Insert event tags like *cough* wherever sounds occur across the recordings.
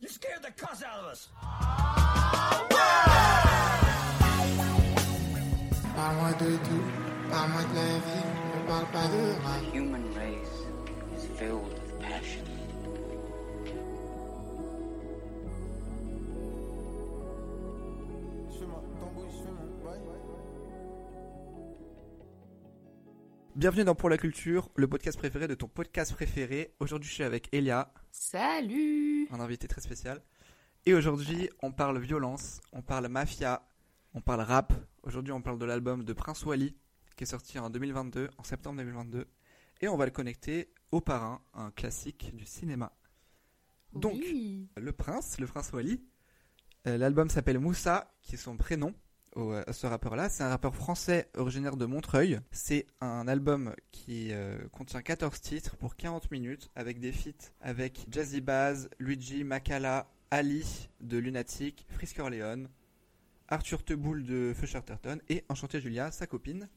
You scared the cuss out of us. Parle-moi de tout, parle-moi de la vie, ne parle pas de moi. The human race is filled with passion. Bienvenue dans Pour la Culture, le podcast préféré de ton podcast préféré. Aujourd'hui, je suis avec Elia, Salut un invité très spécial. Et aujourd'hui, on parle violence, on parle mafia, on parle rap. Aujourd'hui, on parle de l'album de Prince Wally, qui est sorti en 2022, en septembre 2022. Et on va le connecter au parrain, un classique du cinéma. Donc, Oui. Le Prince, le Prince Wally. Euh, L'album s'appelle Moussa, qui est son prénom à ce rappeur-là. C'est un rappeur français originaire de Montreuil. C'est un album qui euh, contient 14 titres pour 40 minutes avec des feats avec Jazzy Baz, Luigi, Makala, Ali de Lunatic, Frisk Orleans, Arthur Teboul de Feu Chatterton et Enchanté Julia, sa copine.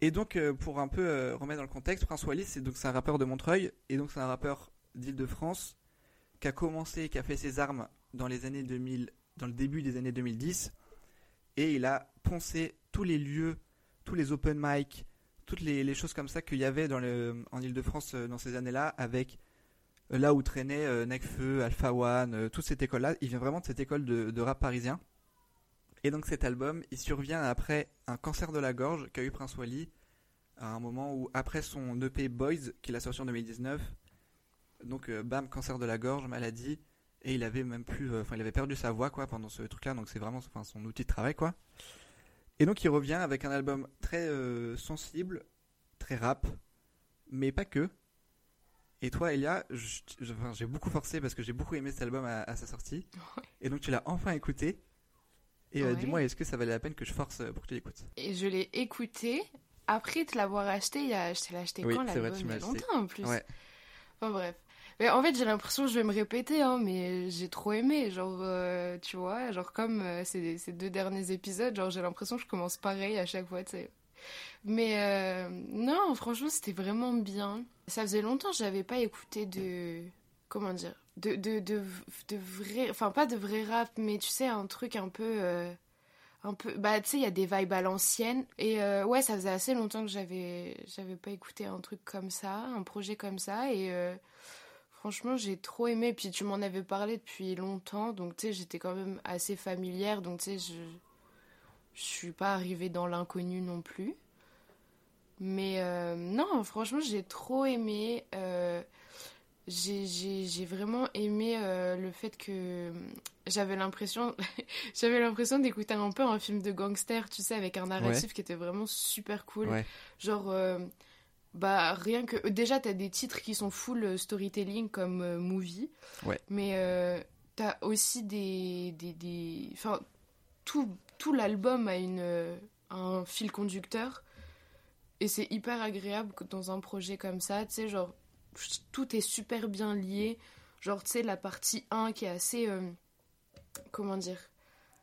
Et donc, euh, pour un peu euh, remettre dans le contexte, Prince Wally, c'est donc un rappeur de Montreuil et donc c'est un rappeur d'Île-de-France qui a commencé, qui a fait ses armes dans les années 2000, dans le début des années 2010, et il a poncé tous les lieux, tous les open mic, toutes les, choses comme ça qu'il y avait dans le, en Ile-de-France euh, dans ces années-là, avec euh, là où traînait euh, Necfeu, Alpha One, euh, toute cette école-là. Il vient vraiment de cette école de, de rap parisien. Et donc cet album, il survient après un cancer de la gorge qu'a eu Prince Wally, à un moment où, après son EP Boys, qu'il a sorti en 2019, donc euh, bam, cancer de la gorge, maladie, et il avait même plus, euh, enfin il avait perdu sa voix quoi pendant ce truc-là, donc c'est vraiment enfin, son outil de travail quoi. Et donc il revient avec un album très euh, sensible, très rap, mais pas que. Et toi Elia, j'ai beaucoup forcé parce que j'ai beaucoup aimé cet album à, à sa sortie, et donc tu l'as enfin écouté. Et euh, dis-moi, est-ce que ça valait la peine que je force pour que tu l'écoutes? Et je l'ai écouté après te l'avoir acheté. Il y a... Je t'ai acheté Oui, quand l'album Il y a acheté. longtemps en plus. Ouais. Enfin bref. Mais en fait, j'ai l'impression que je vais me répéter, hein, mais j'ai trop aimé. Genre, euh, tu vois, genre comme euh, ces, ces deux derniers épisodes, genre j'ai l'impression que je commence pareil à chaque fois, tu sais. Mais euh, non, franchement, c'était vraiment bien. Ça faisait longtemps que j'avais pas écouté de. Comment dire de, de, de, vrai. Enfin, pas de vrai rap, mais tu sais, un truc un peu. un peu. Bah, tu sais, il y a des vibes à l'ancienne. Et ouais, ça faisait assez longtemps que j'avais j'avais pas écouté un truc comme ça, un projet comme ça. Et. Franchement, j'ai trop aimé. Puis tu m'en avais parlé depuis longtemps, donc tu sais, j'étais quand même assez familière. Donc tu sais, je je suis pas arrivée dans l'inconnu non plus. Mais euh, non, franchement, j'ai trop aimé. euh, j'ai- vraiment aimé euh, le fait que j'avais l'impression *laughs* j'avais l'impression d'écouter un peu un film de gangster, tu sais, avec un narratif qui était vraiment super cool. Ouais. Genre, bah, rien que. Déjà, t'as des titres qui sont full euh, storytelling comme euh, movie. Ouais. Mais euh, t'as aussi des. des, des... Enfin, tout, tout l'album a une, euh, un fil conducteur. Et c'est hyper agréable que dans un projet comme ça. Tu sais, genre, tout est super bien lié. Genre, tu sais, la partie 1 qui est assez. euh, comment dire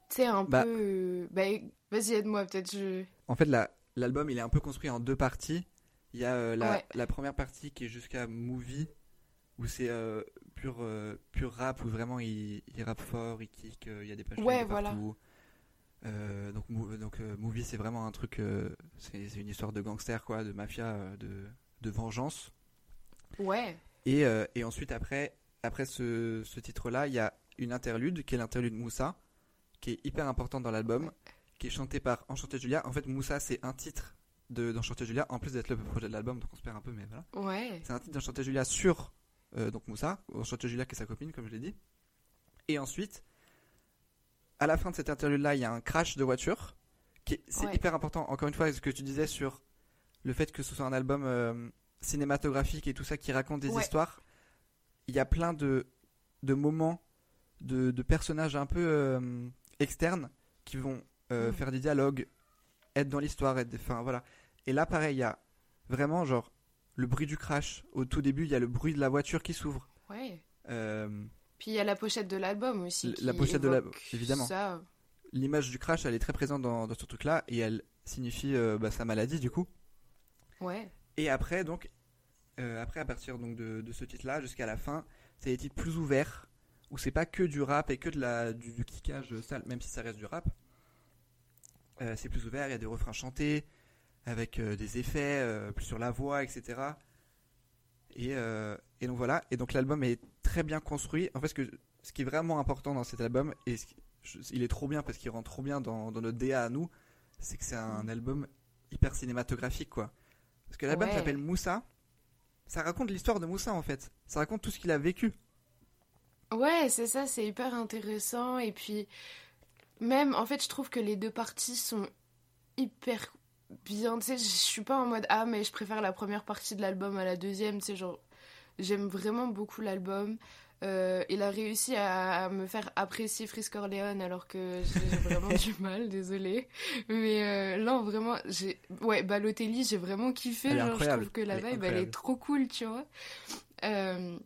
Tu sais, un Bah. peu. euh, bah, vas-y, aide-moi, peut-être. Je... En fait, la- l'album, il est un peu construit en deux parties. Il y a euh, la, Ouais. la première partie qui est jusqu'à Movie, où c'est euh, pur, euh, pur rap, où vraiment il, il rappe fort, il kick, il y a des punchlines Ouais, voilà. partout. Euh, donc, donc euh, Movie, c'est vraiment un truc, euh, c'est une histoire de gangster, quoi, de mafia, de, de vengeance. Ouais. Et, et ensuite, après, après ce, ce titre-là, il y a une interlude, qui est l'interlude Moussa, qui est hyper importante dans l'album, qui est chantée par Enchanté Julia. En fait, Moussa, c'est un titre de- d'Enchanté Julia, en plus d'être le projet de l'album, donc on se perd un peu, mais voilà. Ouais. C'est un titre d'Enchanté Julia sur euh, donc Moussa, Enchanté Julia qui est sa copine, comme je l'ai dit. Et ensuite, à la fin de cette interlude-là, il y a un crash de voiture, c'est Ouais. hyper important. Encore une fois, ce que tu disais sur le fait que ce soit un album euh, cinématographique et tout ça qui raconte des Ouais. histoires, il y a plein de, de moments, de, de personnages un peu euh, externes qui vont Mm. faire des dialogues, être dans l'histoire, être, enfin voilà. Et là, pareil, il y a vraiment genre le bruit du crash. Au tout début, il y a le bruit de la voiture qui s'ouvre. Ouais. Euh, Puis il y a la pochette de l'album aussi. La pochette de la- évoque évidemment. Ça. L'image du crash, elle est très présente dans, dans ce truc-là et elle signifie euh, bah, sa maladie du coup. Ouais. Et après, donc, euh, après à partir donc de, de ce titre-là jusqu'à la fin, c'est des titres plus ouverts où c'est pas que du rap et que de la, du, du kickage sale, même si ça reste du rap. C'est plus ouvert, il y a des refrains chantés, avec euh, des effets, euh, plus sur la voix, etc. Et, euh, et donc voilà, et donc l'album est très bien construit. En fait, ce, que, ce qui est vraiment important dans cet album, et ce qui- je- il est trop bien parce qu'il rentre trop bien dans, dans notre DA à nous, c'est que c'est un album hyper cinématographique, quoi. Parce que l'album Ouais. s'appelle Moussa, ça raconte l'histoire de Moussa, en fait. Ça raconte tout ce qu'il a vécu. Ouais, c'est ça, c'est hyper intéressant. Et puis, même, en fait, je trouve que les deux parties sont hyper bien. Tu sais, je suis pas en mode Ah, mais je préfère la première partie de l'album à la deuxième. Tu sais, genre, j'aime vraiment beaucoup l'album. Euh, il a réussi à, à me faire apprécier Frisk Orleans alors que j'ai *laughs* vraiment du mal, désolée. Mais euh, là, vraiment, j'ai. Ouais, Balotelli, j'ai vraiment kiffé. Elle est genre, je trouve que la Elle est vibe, elle incroyable. est trop cool, tu vois. Euh,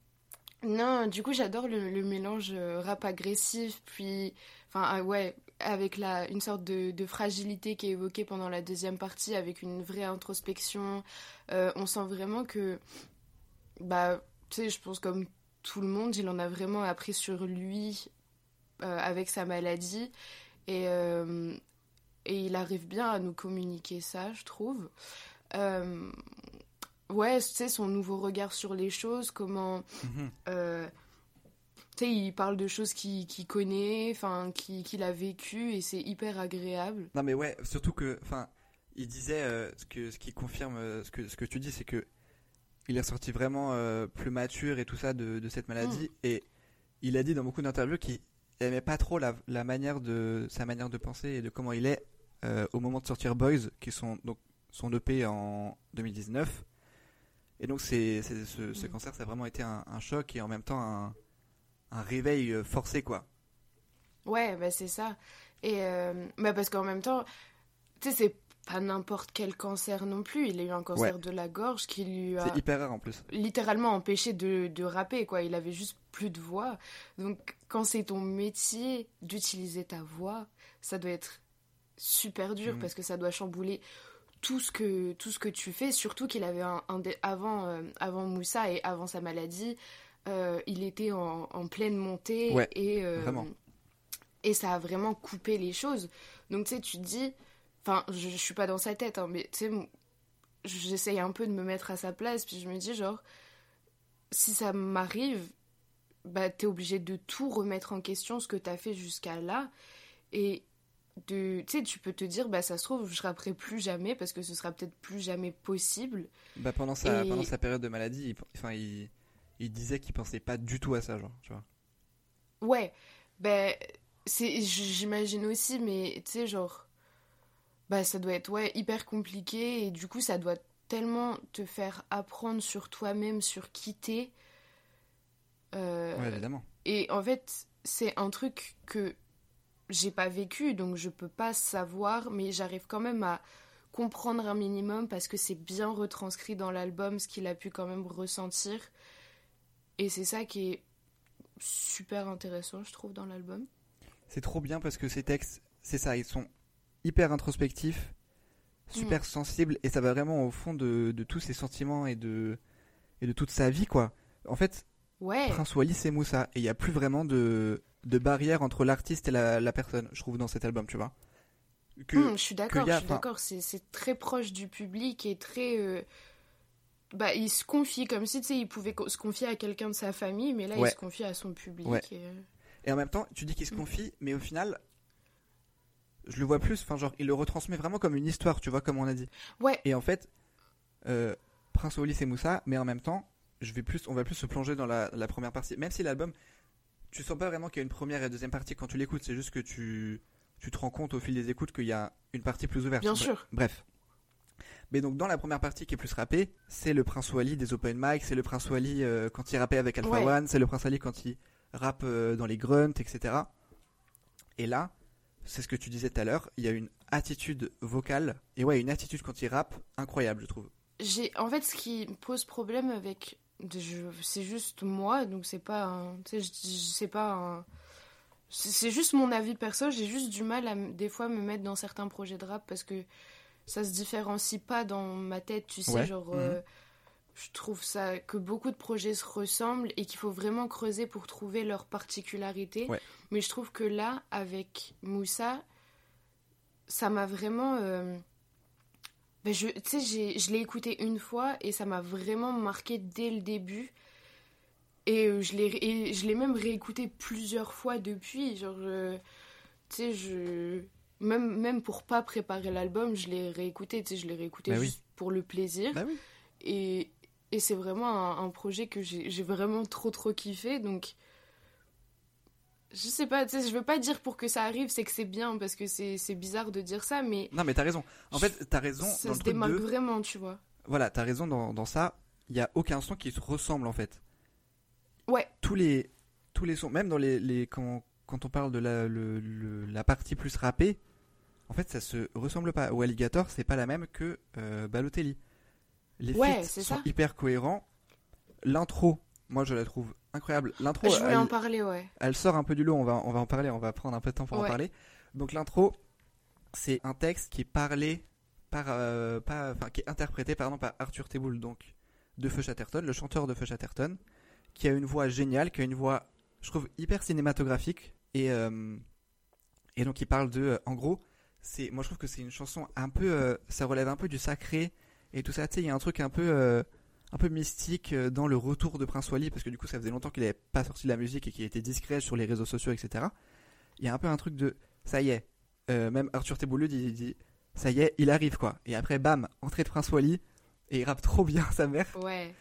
non, du coup, j'adore le, le mélange euh, rap agressif, puis, enfin, ah ouais, avec la, une sorte de, de fragilité qui est évoquée pendant la deuxième partie, avec une vraie introspection. Euh, on sent vraiment que, bah, tu sais, je pense comme tout le monde, il en a vraiment appris sur lui euh, avec sa maladie, et, euh, et il arrive bien à nous communiquer ça, je trouve. Ouais, tu sais, son nouveau regard sur les choses, comment. Mhm. Tu sais, il parle de choses qu'il connaît, enfin, qu'il a vécu, et c'est hyper agréable. Non mais ouais, surtout que, enfin, il disait euh, ce que ce qui confirme euh, ce que ce que tu dis, c'est que il est sorti vraiment euh, plus mature et tout ça de, de cette maladie et il a dit dans beaucoup d'interviews qu'il aimait pas trop la, la manière de sa manière de penser et de comment il est au moment de sortir Boys, qui sont donc son EP en 2019. Et donc c'est ce, ce Mm. cancer, ça a vraiment été un, un choc et en même temps un, un réveil euh, forcé quoi. Ouais, bah c'est ça. Et euh, bah parce qu'en même temps, tu sais, c'est pas n'importe quel cancer non plus. Il a eu un cancer Ouais. de la gorge qui lui a C'est hyper rare en plus. littéralement empêché de, de rapper, quoi. Il avait juste plus de voix. Donc, quand c'est ton métier d'utiliser ta voix, ça doit être super dur Mhm. parce que ça doit chambouler tout ce que, tout ce que tu fais. Surtout qu'il avait un, avant, euh, avant Moussa et avant sa maladie, euh, il était en, en pleine montée Ouais, et, euh, et ça a vraiment coupé les choses. Donc, tu sais, tu te dis, enfin, je, je suis pas dans sa tête, hein, mais tu sais, j'essaye un peu de me mettre à sa place, puis je me dis, genre, si ça m'arrive, bah, t'es obligé de tout remettre en question, ce que t'as fait jusqu'à là. Et de, tu sais, tu peux te dire, bah, ça se trouve, je rapperai plus jamais, parce que ce sera peut-être plus jamais possible. Bah pendant sa Et- pendant sa période de maladie, enfin il, il disait qu'il pensait pas du tout à ça, genre, tu vois. Ouais, ben, c'est, j'imagine aussi, mais tu sais, genre, bah, ça doit être, ouais, hyper compliqué, et du coup, ça doit tellement te faire apprendre sur toi-même, sur qui t'es. Euh, Ouais, évidemment. Et en fait, c'est un truc que j'ai pas vécu, donc je peux pas savoir, mais j'arrive quand même à comprendre un minimum parce que c'est bien retranscrit dans l'album ce qu'il a pu quand même ressentir. Et c'est ça qui est super intéressant, je trouve, dans l'album. C'est trop bien parce que ces textes, c'est ça, ils sont hyper introspectifs, super sensibles et ça va vraiment au fond de, de tous ses sentiments et de et de toute sa vie quoi. En fait, Ouais, Prince Wally c'est Moussa et il y a plus vraiment de de barrière entre l'artiste et la, la personne, je trouve dans cet album, tu vois. Que Hum, je suis d'accord, je suis d'accord. C'est, c'est très proche du public et très. euh, Bah, il se confie comme si, tu sais, il pouvait se confier à quelqu'un de sa famille, mais là, Ouais. il se confie à son public. Ouais. et, euh, Et en même temps, tu dis qu'il se Mm. confie, mais au final, je le vois plus, enfin genre, il le retransmet vraiment comme une histoire, tu vois, comme on a dit. Ouais, Et en fait, euh, Prince Wally c'est Moussa, mais en même temps, je vais plus, on va plus se plonger dans la, la première partie. Même si l'album, tu sens pas vraiment qu'il y a une première et deuxième partie quand tu l'écoutes, c'est juste que tu, tu te rends compte au fil des écoutes qu'il y a une partie plus ouverte. bien Bref- sûr. Bref. Mais donc dans la première partie qui est plus rappée, c'est le Prince Wally des open mic, c'est le Prince Wally euh, quand il rappait avec Alpha Ouais. One, c'est le Prince Wally quand il rappe euh, dans les grunts, etc. Et là, c'est ce que tu disais tout à l'heure, il y a une attitude vocale, et ouais, une attitude quand il rappe, incroyable, je trouve. J'ai, en fait, ce qui me pose problème avec, c'est juste moi, donc c'est pas, un, c'est pas un, c'est juste mon avis perso. J'ai juste du mal à des fois me mettre dans certains projets de rap parce que ça se différencie pas dans ma tête, tu sais, Ouais, genre, mhm. euh, je trouve ça que beaucoup de projets se ressemblent et qu'il faut vraiment creuser pour trouver leur particularité. Ouais. Mais je trouve que là, avec Moussa, ça m'a vraiment. euh, ben je, tu sais, j'ai- je l'ai écouté une fois et ça m'a vraiment marqué dès le début. Et euh, je l'ai et je l'ai même réécouté plusieurs fois depuis. Genre, euh, tu sais, je. Même, même pour pas préparer l'album, je l'ai réécouté. Tu sais, je l'ai réécouté Bah oui. juste pour le plaisir. Bah oui. Et, et c'est vraiment un, un projet que j'ai vraiment trop trop kiffé. Donc, je sais pas, tu sais, je veux pas dire pour que ça arrive, c'est que c'est bien, parce que c'est c'est bizarre de dire ça, mais Non, mais t'as raison. En fait, t'as raison ça dans se le truc démarque de. vraiment, tu vois. Voilà, t'as raison dans, dans ça. Il y a aucun son qui se ressemble en fait. Ouais, Tous les, tous les sons, même dans les, les quand, quand on parle de la, le- le- la partie plus rappée, en fait, ça se ressemble pas. Ou Alligator, c'est pas la même que euh, Balotelli. Les Ouais, feats sont ça. hyper cohérents. L'intro, moi je la trouve incroyable. L'intro, je voulais elle, en parler, ouais. elle sort un peu du lot, on va, on va en parler, on va prendre un peu de temps pour en parler. Donc l'intro, c'est un texte qui est parlé par, euh, pas- enfin qui est interprété pardon par Arthur Teboul, donc de Feu Chatterton, le chanteur de Feu Chatterton, qui a une voix géniale, qui a une voix, je trouve hyper cinématographique et euh, et donc il parle de, euh, en gros, c'est, moi je trouve que c'est une chanson un peu, euh, ça relève un peu du sacré et tout ça. Tu sais, il y a un truc un peu un peu mystique dans le retour de Prince Wally parce que du coup ça faisait longtemps qu'il n'avait pas sorti de la musique et qu'il était discret sur les réseaux sociaux etc. Il y a un peu un truc de ça y est, même Arthur Teboulud dit ça y est il arrive quoi et après bam entrée de Prince Wally et il rappe trop bien *laughs* sa mère Ouais.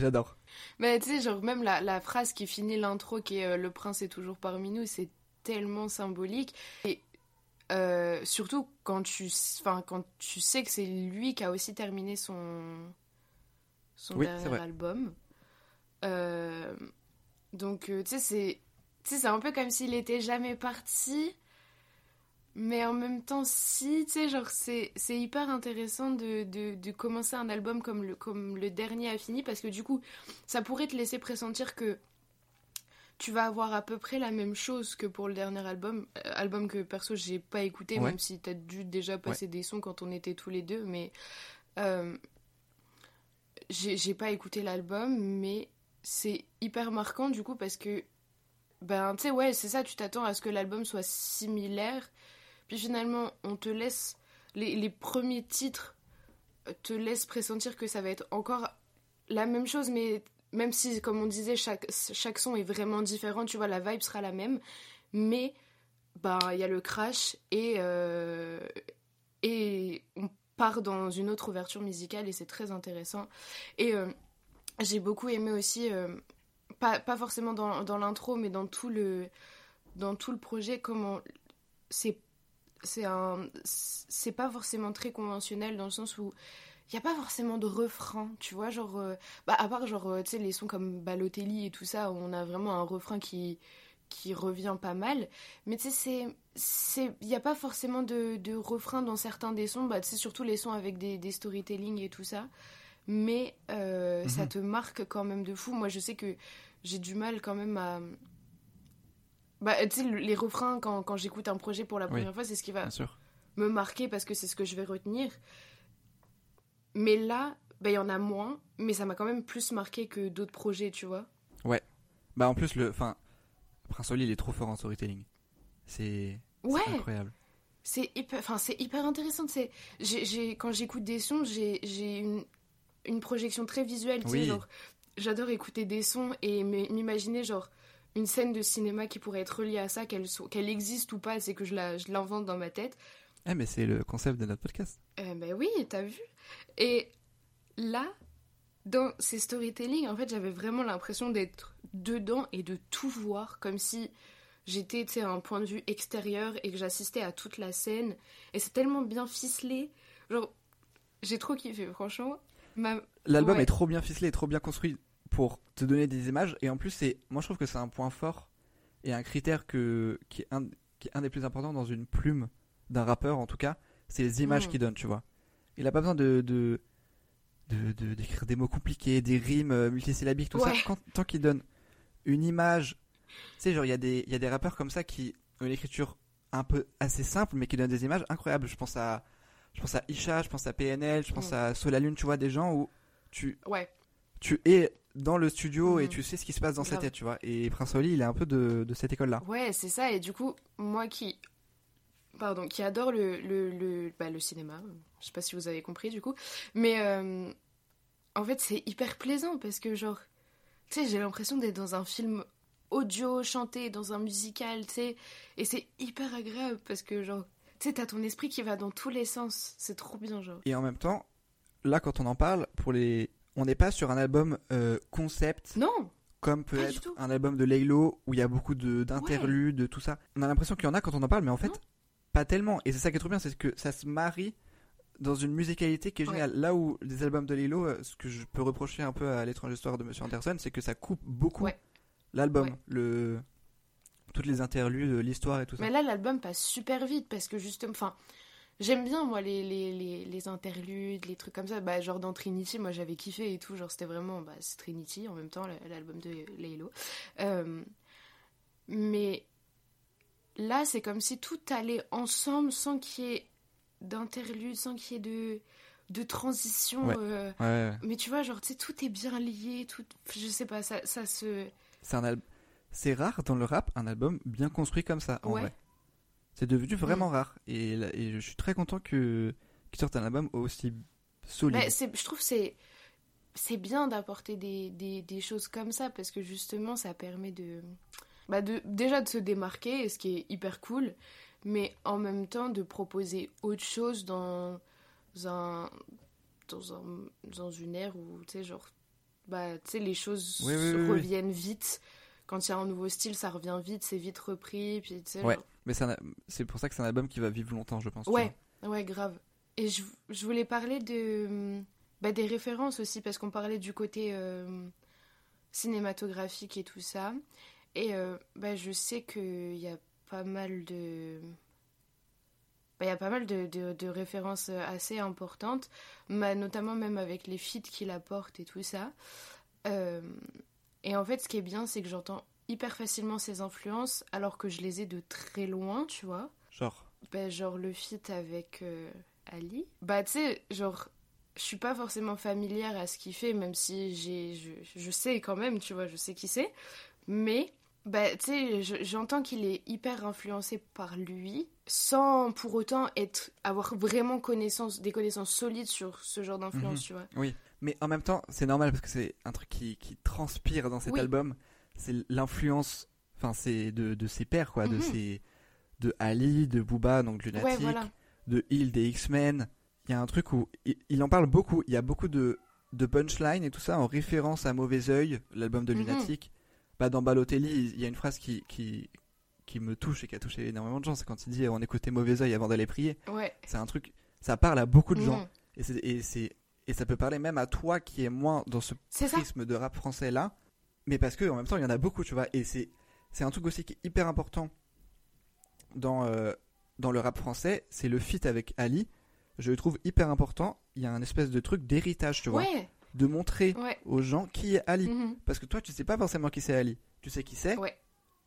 J'adore. Mais tu sais, genre, même la, la phrase qui finit l'intro, qui est euh, Le prince est toujours parmi nous, c'est tellement symbolique. Et euh, surtout quand tu, quand tu sais que c'est lui qui a aussi terminé son, son Oui, dernier album. Euh, donc, tu sais, c'est. Tu sais, c'est un peu comme s'il était jamais parti, mais en même temps, si, tu sais, genre, c'est c'est hyper intéressant de, de, de commencer un album comme le, comme le dernier a fini, parce que du coup, ça pourrait te laisser pressentir que tu vas avoir à peu près la même chose que pour le dernier album, euh, album que perso j'ai pas écouté, Ouais. même si t'as dû déjà passer des sons quand on était tous les deux, mais euh, j'ai j'ai pas écouté l'album, mais c'est hyper marquant du coup parce que ben tu sais ouais c'est ça, tu t'attends à ce que l'album soit similaire, puis finalement on te laisse les, les premiers titres euh, te laissent pressentir que ça va être encore la même chose, mais même si, comme on disait, chaque, chaque son est vraiment différent, tu vois, la vibe sera la même, mais bah il y a le crash et, euh, et on part dans une autre ouverture musicale et c'est très intéressant. Et euh, j'ai beaucoup aimé aussi, pas, pas forcément dans, dans l'intro, mais dans tout le, dans tout le projet, comment c'est c'est un c'est pas forcément très conventionnel dans le sens où il y a pas forcément de refrain tu vois genre euh, bah à part genre euh, tu sais les sons comme Balotelli et tout ça où on a vraiment un refrain qui qui revient pas mal. Mais tu sais c'est c'est il y a pas forcément de, de refrain dans certains des sons. Bah tu sais surtout les sons avec des, des storytelling et tout ça. Mais euh, ça Mhm. te marque quand même de fou. Moi je sais que j'ai du mal quand même à bah tu sais le- les refrains quand, quand j'écoute un projet pour la Oui. première fois c'est ce qui va me marquer parce que c'est ce que je vais retenir. Mais là, bah, il y en a moins, mais ça m'a quand même plus marqué que d'autres projets, tu vois. Bah en plus le, enfin Prince Wally il est trop fort en storytelling. C'est Ouais, incroyable. c'est hyper, enfin, c'est hyper intéressant. C'est, j'ai, quand j'écoute des sons, j'ai, une, une projection très visuelle. Oui. genre, j'adore écouter des sons et m'imaginer genre une scène de cinéma qui pourrait être reliée à ça, qu'elle, existe ou pas, c'est que je, l'invente dans ma tête. Eh mais c'est le concept de notre podcast. Euh, ben oui, t'as vu. Et là, dans ces storytelling, en fait, j'avais vraiment l'impression d'être dedans et de tout voir, comme si j'étais, à un point de vue extérieur et que j'assistais à toute la scène. Et c'est tellement bien ficelé. Genre, j'ai trop kiffé, franchement. Ma... L'album Ouais. est trop bien ficelé, trop bien construit pour te donner des images et en plus c'est moi je trouve que c'est un point fort et un critère que qui est un qui est un des plus importants dans une plume d'un rappeur en tout cas, c'est les images Mm. qu'il donne, tu vois. Il a pas besoin de de de- de- d'écrire des mots compliqués, des rimes euh, multisyllabiques, tout Ouais. ça. Quand, tant qu'il donne une image, tu sais, genre il y a des il y a des rappeurs comme ça qui ont une écriture un peu assez simple, mais qui donnent des images incroyables. Je pense à je pense à Isha, je pense à PNL, je pense Mm. à Solalune, tu vois, des gens où tu Ouais, tu es dans le studio et Mhm. tu sais ce qui se passe dans sa Grave. tête, tu vois. Et Prince Wally, il est un peu de, de cette école-là. Ouais, c'est ça. Et du coup, moi qui, pardon, qui adore le, le, le, bah, le cinéma, je sais pas si vous avez compris du coup, mais euh, en fait, c'est hyper plaisant parce que, genre, tu sais, j'ai l'impression d'être dans un film audio, chanté, dans un musical, tu sais, et c'est hyper agréable parce que, genre, tu sais, t'as ton esprit qui va dans tous les sens. C'est trop bien, genre. Et en même temps, là, quand on en parle, pour les, on n'est pas sur un album euh, concept Non, comme peut pas être un album de Laylo où il y a beaucoup de d'interludes, de tout ça. On a l'impression qu'il y en a quand on en parle, mais en fait, Non. pas tellement. Et c'est ça qui est trop bien, c'est que ça se marie dans une musicalité qui est Ouais. géniale. Là où les albums de Laylo, euh, ce que je peux reprocher un peu à l'étrange histoire de Monsieur Anderson, c'est que ça coupe beaucoup Ouais. l'album, Ouais. le toutes les interludes, l'histoire et tout ça. Mais là, l'album passe super vite parce que justement, enfin, j'aime bien moi les, les, les, les interludes, les trucs comme ça. Bah, genre dans Trinity, moi j'avais kiffé et tout. Genre c'était vraiment, bah, c'est Trinity en même temps, l'album de Laylo. Euh, mais là, c'est comme si tout allait ensemble sans qu'il y ait d'interlude, sans qu'il y ait de, de transition. Ouais. euh, Ouais. Mais tu vois, genre, tu sais, tout est bien lié, tout. Je sais pas, ça, ça se. C'est un al- c'est rare dans le rap un album bien construit comme ça en Ouais. vrai. C'est devenu vraiment rare et, je suis très content que qu'ils sortent un album aussi solide. Bah, je trouve que c'est c'est bien d'apporter des, des, des choses comme ça parce que justement ça permet de, bah de déjà de se démarquer ce qui est hyper cool mais en même temps de proposer autre chose dans un dans, un, dans une ère où tu sais genre bah tu sais les choses Oui, oui, se oui, oui. reviennent vite quand il y a un nouveau style ça revient vite c'est vite repris puis tu sais Ouais. genre- Mais c'est pour ça que c'est un album qui va vivre longtemps, je pense. Ouais, ouais, grave. Et je, je voulais parler de, bah, des références aussi, parce qu'on parlait du côté euh, cinématographique et tout ça. Et euh, bah, je sais qu'il y a pas mal de. bah, Il y a pas mal de, de- de références assez importantes, bah, notamment même avec les feats qu'il apporte et tout ça. Euh, et en fait, ce qui est bien, c'est que j'entends hyper facilement ses influences, alors que je les ai de très loin, tu vois. Genre. Bah, genre le feat avec euh, Ali. Bah, tu sais, genre, je suis pas forcément familière à ce qu'il fait, même si j'ai, je, je sais quand même, tu vois, je sais qui c'est. Mais, bah, tu sais, je- j'entends qu'il est hyper influencé par lui, sans pour autant être, avoir vraiment connaissance, des connaissances solides sur ce genre d'influence, Mhm. tu vois. Oui. Mais en même temps, c'est normal parce que c'est un truc qui, qui transpire dans cet Oui. album. C'est l'influence, enfin, c'est de, de ses pairs, quoi. De Mhm. ses. De Ali, de Booba, donc Lunatic, Ouais, voilà. de Hill, des X-Men. Il y a un truc où il, il en parle beaucoup. Il y a beaucoup de, de punchlines et tout ça en référence à Mauvais Oeil, l'album de Mhm. Lunatic. Bah, dans Balotelli, il y a une phrase qui, qui, qui me touche et qui a touché énormément de gens. C'est quand il dit on écoutait Mauvais Oeil avant d'aller prier. Ouais. C'est un truc, ça parle à beaucoup de gens. Mhm. Et, c'est, et, c'est, et ça peut parler même à toi qui est moins dans ce prisme de rap français là. Mais parce que en même temps, il y en a beaucoup, tu vois. Et c'est, c'est un truc aussi qui est hyper important dans, euh, dans le rap français. C'est le feat avec Ali. Je le trouve hyper important. Il y a un espèce de truc d'héritage, tu vois. Ouais, De montrer ouais. aux gens qui est Ali. Mhm. Parce que toi, tu sais pas forcément qui c'est Ali. Tu sais qui c'est, Ouais.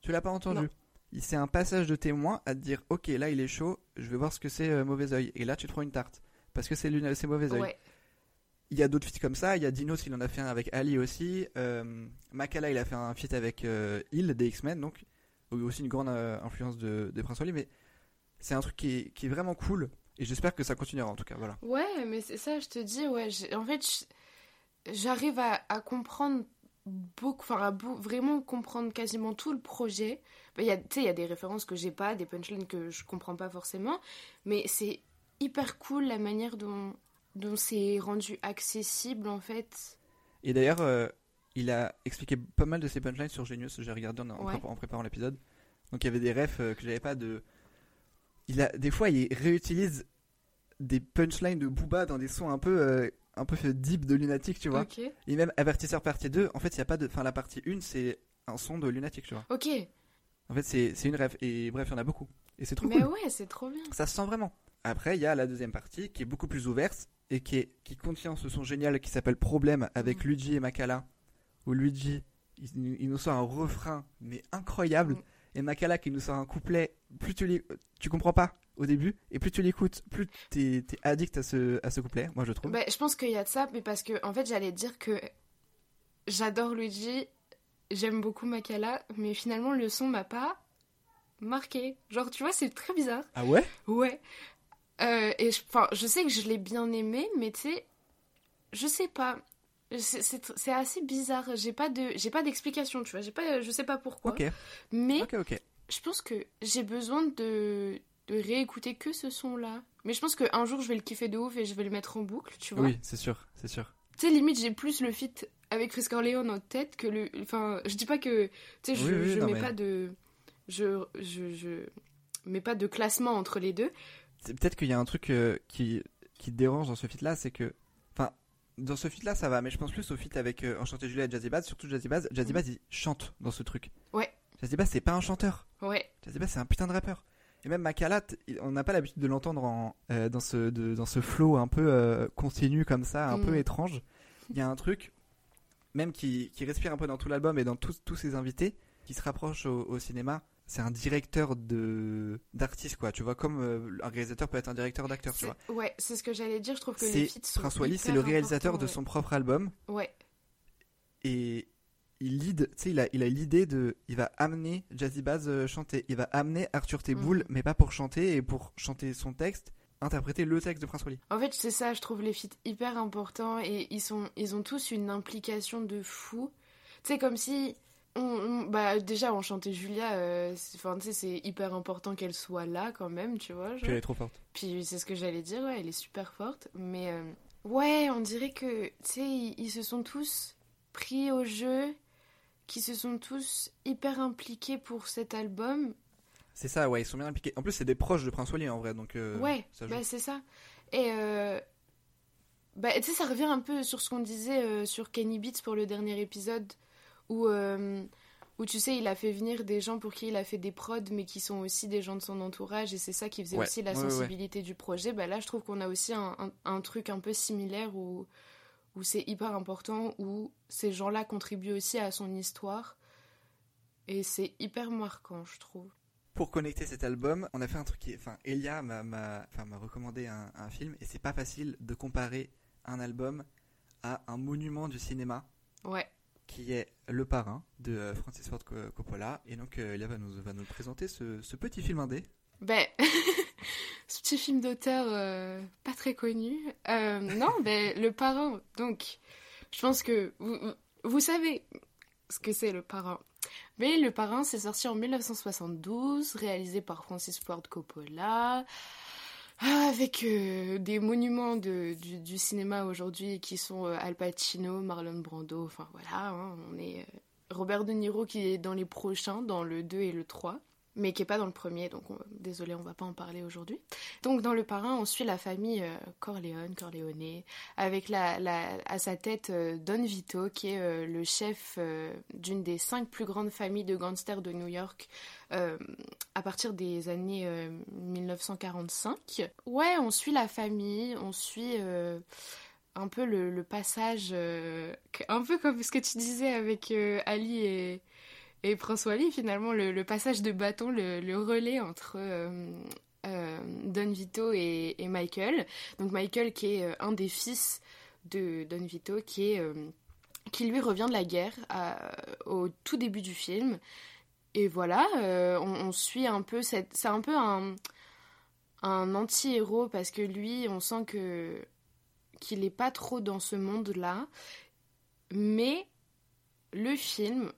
tu l'as pas entendu. Non. Il C'est un passage de témoin à te dire Ok, là il est chaud, je vais voir ce que c'est euh, Mauvais Oeil. Et là, tu te prends une tarte. Parce que c'est, l'une- c'est Mauvais Oeil. Il y a d'autres feats comme ça. Il y a Dinos, il en a fait un avec Ali aussi. Euh, Makala, il a fait un feat avec euh, Hill des X-Men, donc y aussi une grande euh, influence de, Prince Wally. Mais c'est un truc qui est, vraiment cool. Et j'espère que ça continuera en tout cas. Voilà. Ouais, mais c'est ça, je te dis, ouais. En fait, j'arrive à, comprendre beaucoup, enfin, à vraiment comprendre quasiment tout le projet. Bah, il y sais, il y a des références que j'ai pas, des punchlines que je comprends pas forcément, mais c'est hyper cool la manière dont, dont c'est rendu accessible, en fait. Et d'ailleurs, euh, il a expliqué pas mal de ses punchlines sur Genius. J'ai regardé en, en Ouais. prépa- en préparant l'épisode. Donc il y avait des refs euh, que j'avais pas de. Il a des fois il réutilise des punchlines de Booba dans des sons un peu euh, un peu deep de Lunatic, tu vois. Et même Avertisseur partie 2, en fait, il y a pas de enfin la partie 1, c'est un son de Lunatic, tu vois. Ok. En fait, c'est c'est une ref et bref, il y en a beaucoup. Et c'est trop Mais cool. ouais, c'est trop bien. Ça se sent vraiment. Après, il y a la deuxième partie qui est beaucoup plus ouverte et qui, est, qui contient ce son génial qui s'appelle Problème avec Mhm. Luigi et Makala. Où Luigi, il, nous- il nous sort un refrain, mais incroyable. Mhm. Et Makala qui nous sort un couplet. Plus tu, tu comprends pas au début, et plus tu l'écoutes, plus t'es es addict à ce, à ce couplet, moi je trouve. Bah, je pense qu'il y a de ça, mais parce que, en fait, j'allais dire que j'adore Luigi, j'aime beaucoup Makala, mais finalement le son m'a pas marqué. Genre, tu vois, c'est très bizarre. Ah ouais? Ouais. Euh, et je, je sais que je l'ai bien aimé, mais tu sais, je sais pas. C'est- assez bizarre. J'ai pas de, j'ai pas d'explication, tu vois. J'ai pas, je sais pas pourquoi. Mais je pense que j'ai besoin de, de réécouter que ce son-là. Mais je pense qu'un jour, je vais le kiffer de ouf et je vais le mettre en boucle, tu vois. Oui, c'est sûr, c'est sûr. Tu sais, limite, j'ai plus le fit avec Chris Corleone en tête que le. Enfin, je dis pas que. Tu sais, je, Oui, oui, je non, mets mais- pas de. Je, je, je mets pas de classement entre les deux. C'est peut-être qu'il y a un truc euh, qui, qui te dérange dans ce feat là, c'est que. Enfin, dans ce feat là, ça va, mais je pense plus au feat avec euh, Enchanté Julia et Jazzy Bass, surtout Jazzy Bass. Jazzy Mhm. Bass, il chante dans ce truc. Ouais. Jazzy Bass, c'est pas un chanteur. Ouais. Jazzy Bass, c'est un putain de rappeur. Et même Makala, on n'a pas l'habitude de l'entendre en, euh, dans, ce, de- dans ce flow un peu euh, continu comme ça, un peu étrange. Il y a un truc, même qui, qui respire un peu dans tout l'album et dans tous, tous ses invités, qui se rapproche au, au cinéma. C'est un directeur de d'artiste, quoi. Tu vois, comme euh, un réalisateur peut être un directeur d'acteur, tu C'est- vois. Ouais, c'est ce que j'allais dire. Je trouve que les C'est feats sont. Prince Wally, c'est le réalisateur de son propre album Ouais. et il lead, tu sais, il a, il a l'idée de, il va amener Jazzy Bass euh, chanter, il va amener Arthur Teboul, Mhm. mais pas pour chanter et pour chanter son texte, interpréter le texte de Prince Wally. En fait, c'est ça, je trouve les feats hyper importants et ils, sont, ils ont tous une implication de fou. Tu sais, comme si. On, on- bah, déjà, on chantait Julia, euh, c'est- enfin, sais, c'est hyper important qu'elle soit là quand même, tu vois. genre. Puis elle est trop forte. Puis c'est ce que j'allais dire, ouais, elle est super forte. Mais euh, ouais, on dirait que, tu sais, ils, ils se sont tous pris au jeu, qui se sont tous hyper impliqués pour cet album. C'est ça, ouais, ils sont bien impliqués. En plus, c'est des proches de Prince Wally en vrai, donc. euh, ouais, bah, c'est ça. Et euh, bah, tu sais, ça revient un peu sur ce qu'on disait euh, sur Kenny Beats pour le dernier épisode, où, euh, où tu sais, il a fait venir des gens pour qui il a fait des prods, mais qui sont aussi des gens de son entourage, et c'est ça qui faisait Ouais, aussi la ouais, ouais, ouais. sensibilité du projet. Bah, là, je trouve qu'on a aussi un, un- un truc un peu similaire où, où c'est hyper important, où ces gens-là contribuent aussi à son histoire. Et c'est hyper marquant, je trouve. Pour connecter cet album, on a fait un truc qui. Enfin, Elia m'a m'a- enfin, m'a recommandé un, un film, et c'est pas facile de comparer un album à un monument du cinéma Ouais. Qui est Le Parrain de euh, Francis Ford Co- Coppola. Et donc, euh, Elia va nous, va nous présenter ce, ce petit film indé. Ben, *laughs* ce petit film d'auteur euh, pas très connu. Non, ben, Le Parrain. Donc, je pense que vous, vous savez ce que c'est Le Parrain. Mais Le Parrain, c'est sorti en 1972, réalisé par Francis Ford Coppola, ah, avec euh, des monuments de, du, cinéma aujourd'hui qui sont euh, Al Pacino, Marlon Brando, enfin voilà, hein, on est euh, Robert De Niro qui est dans les prochains, dans le 2 et le 3 mais qui est pas dans le premier, donc on- désolé, on va pas en parler aujourd'hui. Donc dans le parrain, on suit la famille euh, Corleone, Corleone, avec à sa tête euh, Don Vito, qui est euh, le chef d'une des cinq plus grandes familles de gangsters de New York à partir des années euh, 1945. Ouais, on suit la famille, on suit un peu le, passage, un peu comme ce que tu disais avec Ali et et Prince Wally, finalement, le, passage de bâton, le, relais entre euh, euh, Don Vito et, Michael. Donc Michael qui est euh, un des fils de Don Vito, qui, lui revient de la guerre au tout début du film. Et voilà, on, suit un peu. C'est un peu un, un anti-héros parce que lui, on sent que qu'il n'est pas trop dans ce monde-là. Mais le film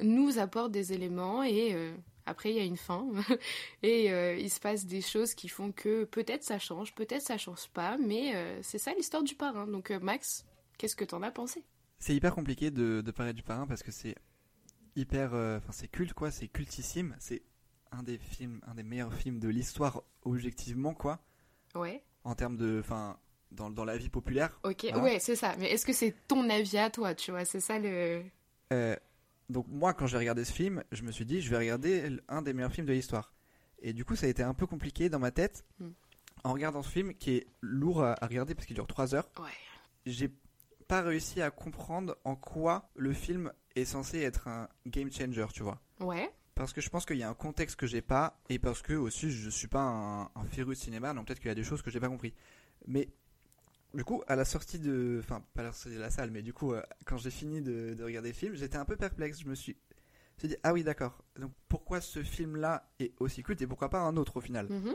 nous apporte des éléments et euh, après il y a une fin *laughs* et euh, il se passe des choses qui font que peut-être ça change, peut-être ça change pas, mais euh, c'est ça l'histoire du parrain. Donc Max, qu'est-ce que t'en as pensé? C'est hyper compliqué de, de parler du parrain parce que c'est hyper. Enfin, c'est culte quoi, c'est cultissime. C'est un des films, un des meilleurs films de l'histoire objectivement quoi, Ouais, en termes de. Enfin, dans, dans la vie populaire. ok, Voilà. ouais, c'est ça. Mais est-ce que c'est ton avis à toi, tu vois? C'est ça le. Euh, donc, moi, quand j'ai regardé ce film, je me suis dit, je vais regarder un des meilleurs films de l'histoire. Et du coup, ça a été un peu compliqué dans ma tête Hmm. en regardant ce film qui est lourd à, à regarder parce qu'il dure 3 heures. Ouais. J'ai pas réussi à comprendre en quoi le film est censé être un game changer, tu vois. Ouais, Parce que je pense qu'il y a un contexte que j'ai pas, et parce que aussi je suis pas un, un féru de cinéma, donc peut-être qu'il y a des choses que j'ai pas compris. Mais du coup, à la sortie de. Enfin, pas à la sortie de la salle, mais du coup, euh, quand j'ai fini de, de regarder le film, j'étais un peu perplexe. Je me suis, je me suis dit, ah oui, d'accord. Donc pourquoi ce film-là est aussi culte et pourquoi pas un autre au final Mhm.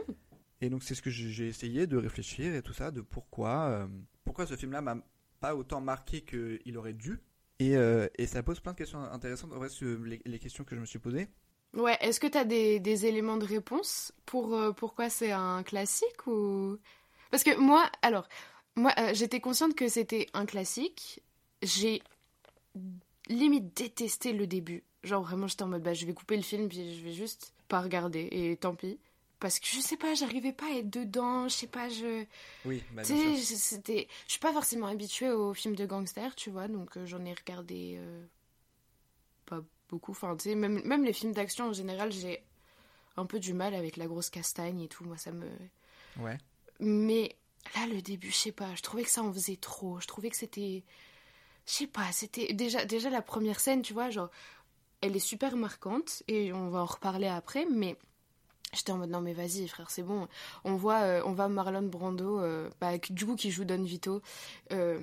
Et donc c'est ce que j'ai essayé de réfléchir et tout ça, de pourquoi, euh, pourquoi ce film-là m'a pas autant marqué qu'il aurait dû. Et, euh, et ça pose plein de questions intéressantes. En vrai, ce- les, les questions que je me suis posées. Ouais, est-ce que t'as des, des éléments de réponse pour pourquoi c'est un classique ou? Parce que moi, alors, moi, euh, j'étais consciente que c'était un classique. J'ai limite détesté le début. Genre vraiment, j'étais en mode, bah, je vais couper le film puis je vais juste pas regarder et tant pis. Parce que je sais pas, j'arrivais pas à être dedans. Je sais pas, je. Oui, bah, Tu sais, c'était. Je suis pas forcément habituée aux films de gangsters, tu vois, donc euh, j'en ai regardé euh, pas beaucoup. Enfin, tu sais, même, même les films d'action en général, j'ai un peu du mal avec la grosse castagne et tout. Moi, ça me. Ouais. Mais là, le début, je sais pas, je trouvais que ça en faisait trop. Je trouvais que c'était. Je sais pas, c'était. Déjà, déjà, la première scène, tu vois, genre. Elle est super marquante et on va en reparler après, mais. J'étais en mode non mais vas-y frère c'est bon on voit euh, on voit Marlon Brando euh, bah, du coup qui joue Don Vito euh,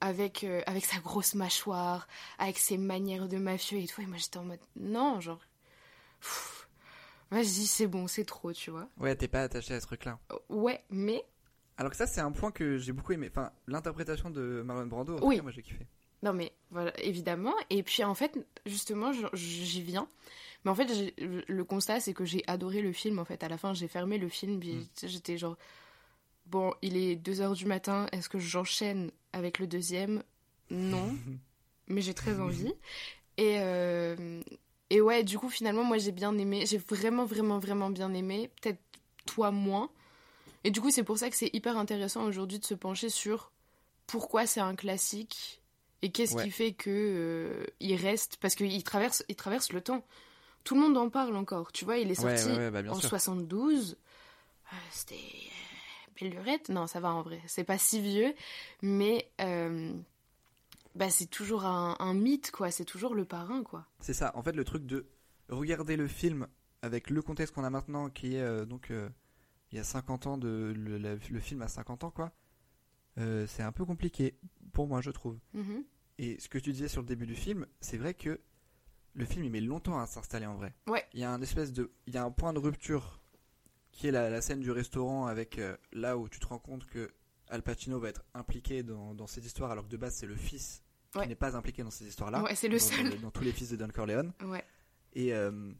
avec euh, avec sa grosse mâchoire avec ses manières de mafieux et tout et moi j'étais en mode non genre pff, vas-y c'est bon c'est trop tu vois Ouais, t'es pas attaché à ce truc-là. ouais mais Alors que ça, c'est un point que j'ai beaucoup aimé. Enfin, l'interprétation de Marlon Brando, en Oui. cas, moi j'ai kiffé. Non mais voilà, évidemment. Et puis en fait, justement, j'y viens. Mais en fait, le constat, c'est que j'ai adoré le film. En fait, à la fin, j'ai fermé le film. Mm. j'étais genre, bon, il est 2h du matin. Est-ce que j'enchaîne avec le deuxième? Non. *laughs* mais j'ai très envie. Et, euh, et ouais, du coup, finalement, moi, j'ai bien aimé. J'ai vraiment, vraiment, vraiment bien aimé. Peut-être toi moins. Et du coup, c'est pour ça que c'est hyper intéressant aujourd'hui de se pencher sur pourquoi c'est un classique et qu'est-ce Ouais. qui fait que euh, il reste parce qu'il traverse, il traverse le temps. Tout le monde en parle encore. Tu vois, il est sorti ouais, ouais, bah, en sûr. 72. Euh, C'était euh, belle lurette. Non, ça va en vrai. C'est pas si vieux, mais euh, bah, c'est toujours un, un mythe, quoi. C'est toujours le parrain, quoi. C'est ça, en fait, le truc de regarder le film avec le contexte qu'on a maintenant, qui est donc il y a 50 ans, de, le, film a 50 ans, quoi. euh, c'est un peu compliqué, pour moi, je trouve. Mhm. Et ce que tu disais sur le début du film, c'est vrai que le film, il met longtemps à s'installer en vrai. Ouais. Il y a un espèce de, il y a un point de rupture qui est la, la scène du restaurant avec euh, là où tu te rends compte que Al Pacino va être impliqué dans, dans cette histoire, alors que de base c'est le fils Ouais. qui n'est pas impliqué dans ces histoires-là. Ouais, c'est le dans- seul. Dans, dans tous les fils de Don Corleone. Ouais. Et euh,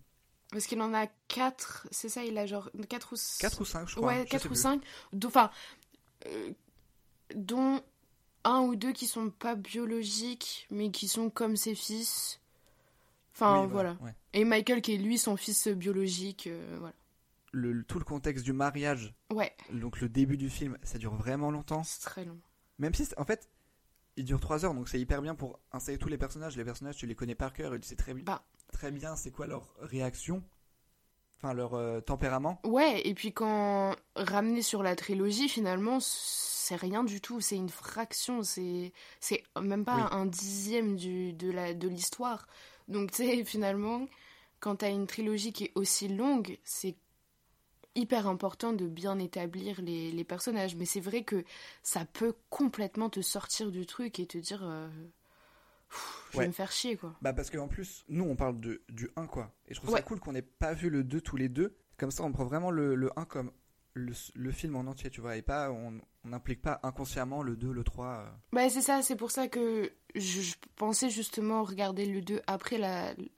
Parce qu'il en a quatre, c'est ça, il a genre quatre ou 4 ou 5, je crois. Ouais, je 4 sais ou plus. 5. Enfin, euh, dont un ou deux qui sont pas biologiques, mais qui sont comme ses fils. Enfin, Oui, voilà. ouais. Et Michael, qui est lui son fils biologique. euh, voilà. Le, tout le contexte du mariage, Ouais, donc le début du film, ça dure vraiment longtemps. c'est très long. Même si, en fait, il dure 3 heures, donc c'est hyper bien pour installer tous les personnages. Les personnages, tu les connais par cœur et tu sais très, bi- Bah. Très bien c'est quoi leur réaction, enfin leur euh, tempérament? Ouais, et puis quand ramener sur la trilogie, finalement, c'est rien du tout. C'est une fraction. C'est c'est même pas Oui. un dixième du, de la de l'histoire. Donc, tu sais, finalement, quand t'as une trilogie qui est aussi longue, c'est hyper important de bien établir les, les personnages. Mais c'est vrai que ça peut complètement te sortir du truc et te dire. euh, Pff, je Ouais. vais me faire chier, quoi. Bah parce qu'en plus, nous on parle de, du 1 quoi. Et je trouve Ouais. ça cool qu'on n'ait pas vu le 2 tous les deux. Comme ça on prend vraiment le, le 1 comme le, le film en entier, tu vois. Et pas, on n'implique pas inconsciemment le 2, le 3. euh. Bah c'est ça, c'est pour ça que je, je pensais justement regarder le 2 après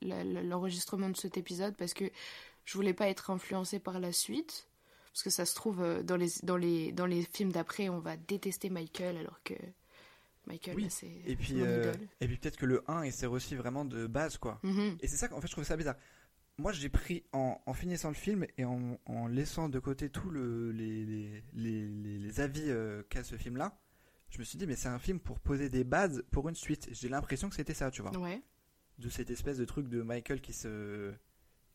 l'enregistrement de cet épisode parce que je voulais pas être influencée par la suite. Parce que ça se trouve, euh, dans les, dans les, dans les films d'après, on va détester Michael alors que Michael, Oui, c'est Et puis, euh, et puis peut-être que le 1 il sert aussi vraiment de base quoi. Mhm. Et c'est ça qu'en fait je trouve ça bizarre. Moi j'ai pris en, en finissant le film et en, en laissant de côté tous le, les, les, les, les- les avis euh, qu'a ce film là, je me suis dit mais c'est un film pour poser des bases pour une suite. J'ai l'impression que c'était ça, tu vois. Ouais. De cette espèce de truc de Michael qui se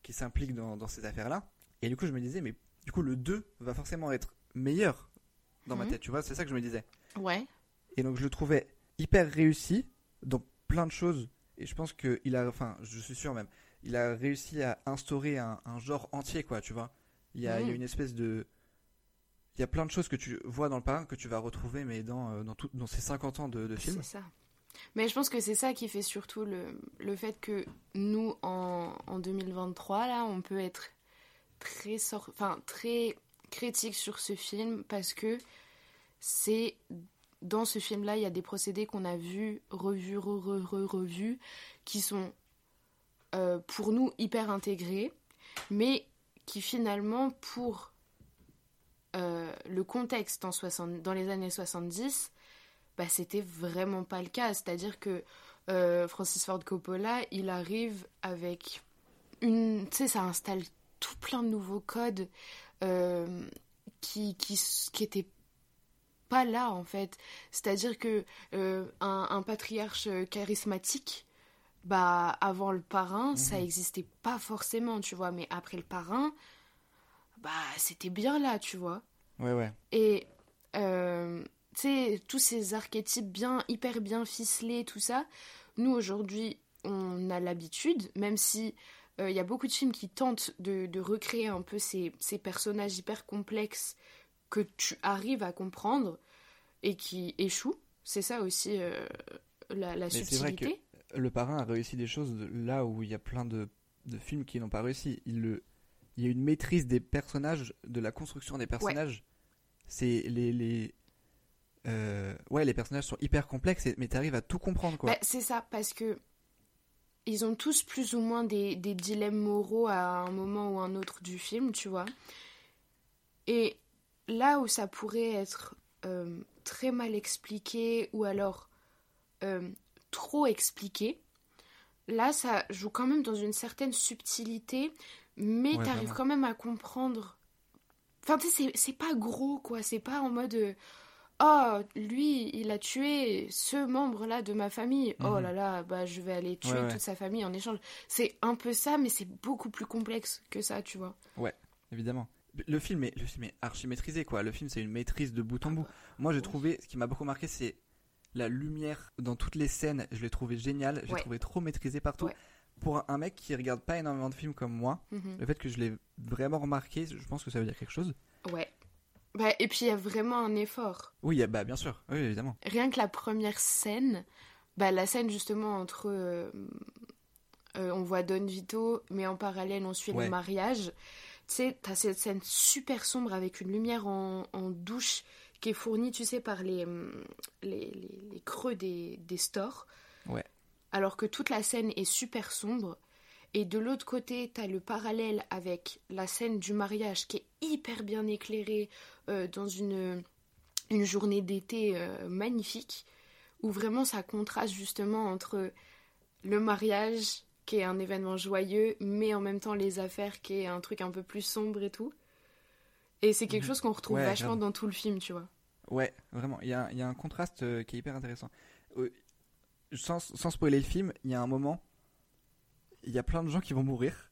qui s'implique dans, dans ces affaires là. Et du coup je me disais mais du coup le 2 va forcément être meilleur dans ma Mhm. tête, tu vois, c'est ça que je me disais. Ouais. Et donc je le trouvais hyper réussi dans plein de choses. Et je pense qu'il a, enfin, je suis sûr même, il a réussi à instaurer un, un genre entier, quoi, tu vois. Il y, a, il y a Mhm. une espèce de. il y a plein de choses que tu vois dans le parrain que tu vas retrouver, mais dans, euh, dans, tout, dans ces 50 ans de, de film. C'est ça. Mais je pense que c'est ça qui fait surtout le, le fait que nous, en, en 2023, là, on peut être très, sor- enfin, très critique sur ce film parce que c'est dans ce film-là, il y a des procédés qu'on a vus, revus, re, re, re, revus, qui sont euh, pour nous hyper intégrés, mais qui finalement, pour euh, le contexte en 60 dans les années 70, bah, c'était vraiment pas le cas. C'est-à-dire que euh, Francis Ford Coppola, il arrive avec une. Tu sais, ça installe tout plein de nouveaux codes qui, qui, qui étaient pas là en fait. C'est-à-dire que euh, un, un patriarche charismatique, bah avant le parrain, ça existait pas forcément, tu vois. Mais après le parrain, bah c'était bien là, tu vois. Ouais, ouais. Et euh, tu sais, tous ces archétypes bien, hyper bien ficelés, tout ça, nous aujourd'hui, on a l'habitude, même si il y a beaucoup de films qui tentent de, de recréer un peu ces, ces personnages hyper complexes que tu arrives à comprendre et qui échouent. C'est ça aussi euh, la, la c'est vrai que- subtilité. Le parrain a réussi des choses là où il y a plein de, de films qui n'ont pas réussi. Il, le, il y a une maîtrise des personnages, de la construction des personnages. C'est les. les euh, ouais, les personnages sont hyper complexes, mais t'arrives à tout comprendre, quoi. Bah, c'est ça, parce que ils ont tous plus ou moins des, des dilemmes moraux à un moment ou un autre du film, tu vois. Et là où ça pourrait être euh, très mal expliqué ou alors euh, trop expliqué, là ça joue quand même dans une certaine subtilité, mais Ouais, t'arrives quand même à comprendre. Enfin, tu sais, c'est- pas gros, quoi. C'est pas en mode. euh, Oh, lui, il a tué ce membre-là de ma famille. Oh Mhm. là là, bah je vais aller tuer Ouais, ouais. toute sa famille en échange. C'est un peu ça, mais c'est beaucoup plus complexe que ça, tu vois. Évidemment. Le film est, le film est archi maîtrisé, quoi. Le film, c'est une maîtrise de bout en bout. Moi, j'ai trouvé, ce qui m'a beaucoup marqué, c'est la lumière dans toutes les scènes. Je l'ai trouvé génial. J'ai Ouais. trouvé trop maîtrisé partout. Ouais. Pour un- mec qui regarde pas énormément de films comme moi, Mhm. le fait que je l'ai vraiment remarqué, je pense que ça veut dire quelque chose. Ouais. Bah, et puis il y a vraiment un effort. Oui, bah bien sûr, oui évidemment. Rien que la première scène, bah, la scène justement entre. euh, euh, on voit Don Vito, mais en parallèle on suit Ouais. le mariage. Tu sais, t'as cette scène super sombre avec une lumière en, en douche qui est fournie, tu sais, par les, les, les- les creux des, des stores. Ouais. Alors que toute la scène est super sombre. Et de l'autre côté, t'as le parallèle avec la scène du mariage qui est hyper bien éclairée euh, dans une, une journée d'été euh, magnifique, où vraiment ça contraste justement entre le mariage, qui est un événement joyeux, mais en même temps les affaires, qui est un truc un peu plus sombre et tout. Et c'est quelque Mhm. chose qu'on retrouve Ouais, vachement grave. dans tout le film, tu vois. Ouais, vraiment. Il y a, y a un contraste euh, qui est hyper intéressant. Euh, sans, sans spoiler le film, il y a un moment, il y a plein de gens qui vont mourir.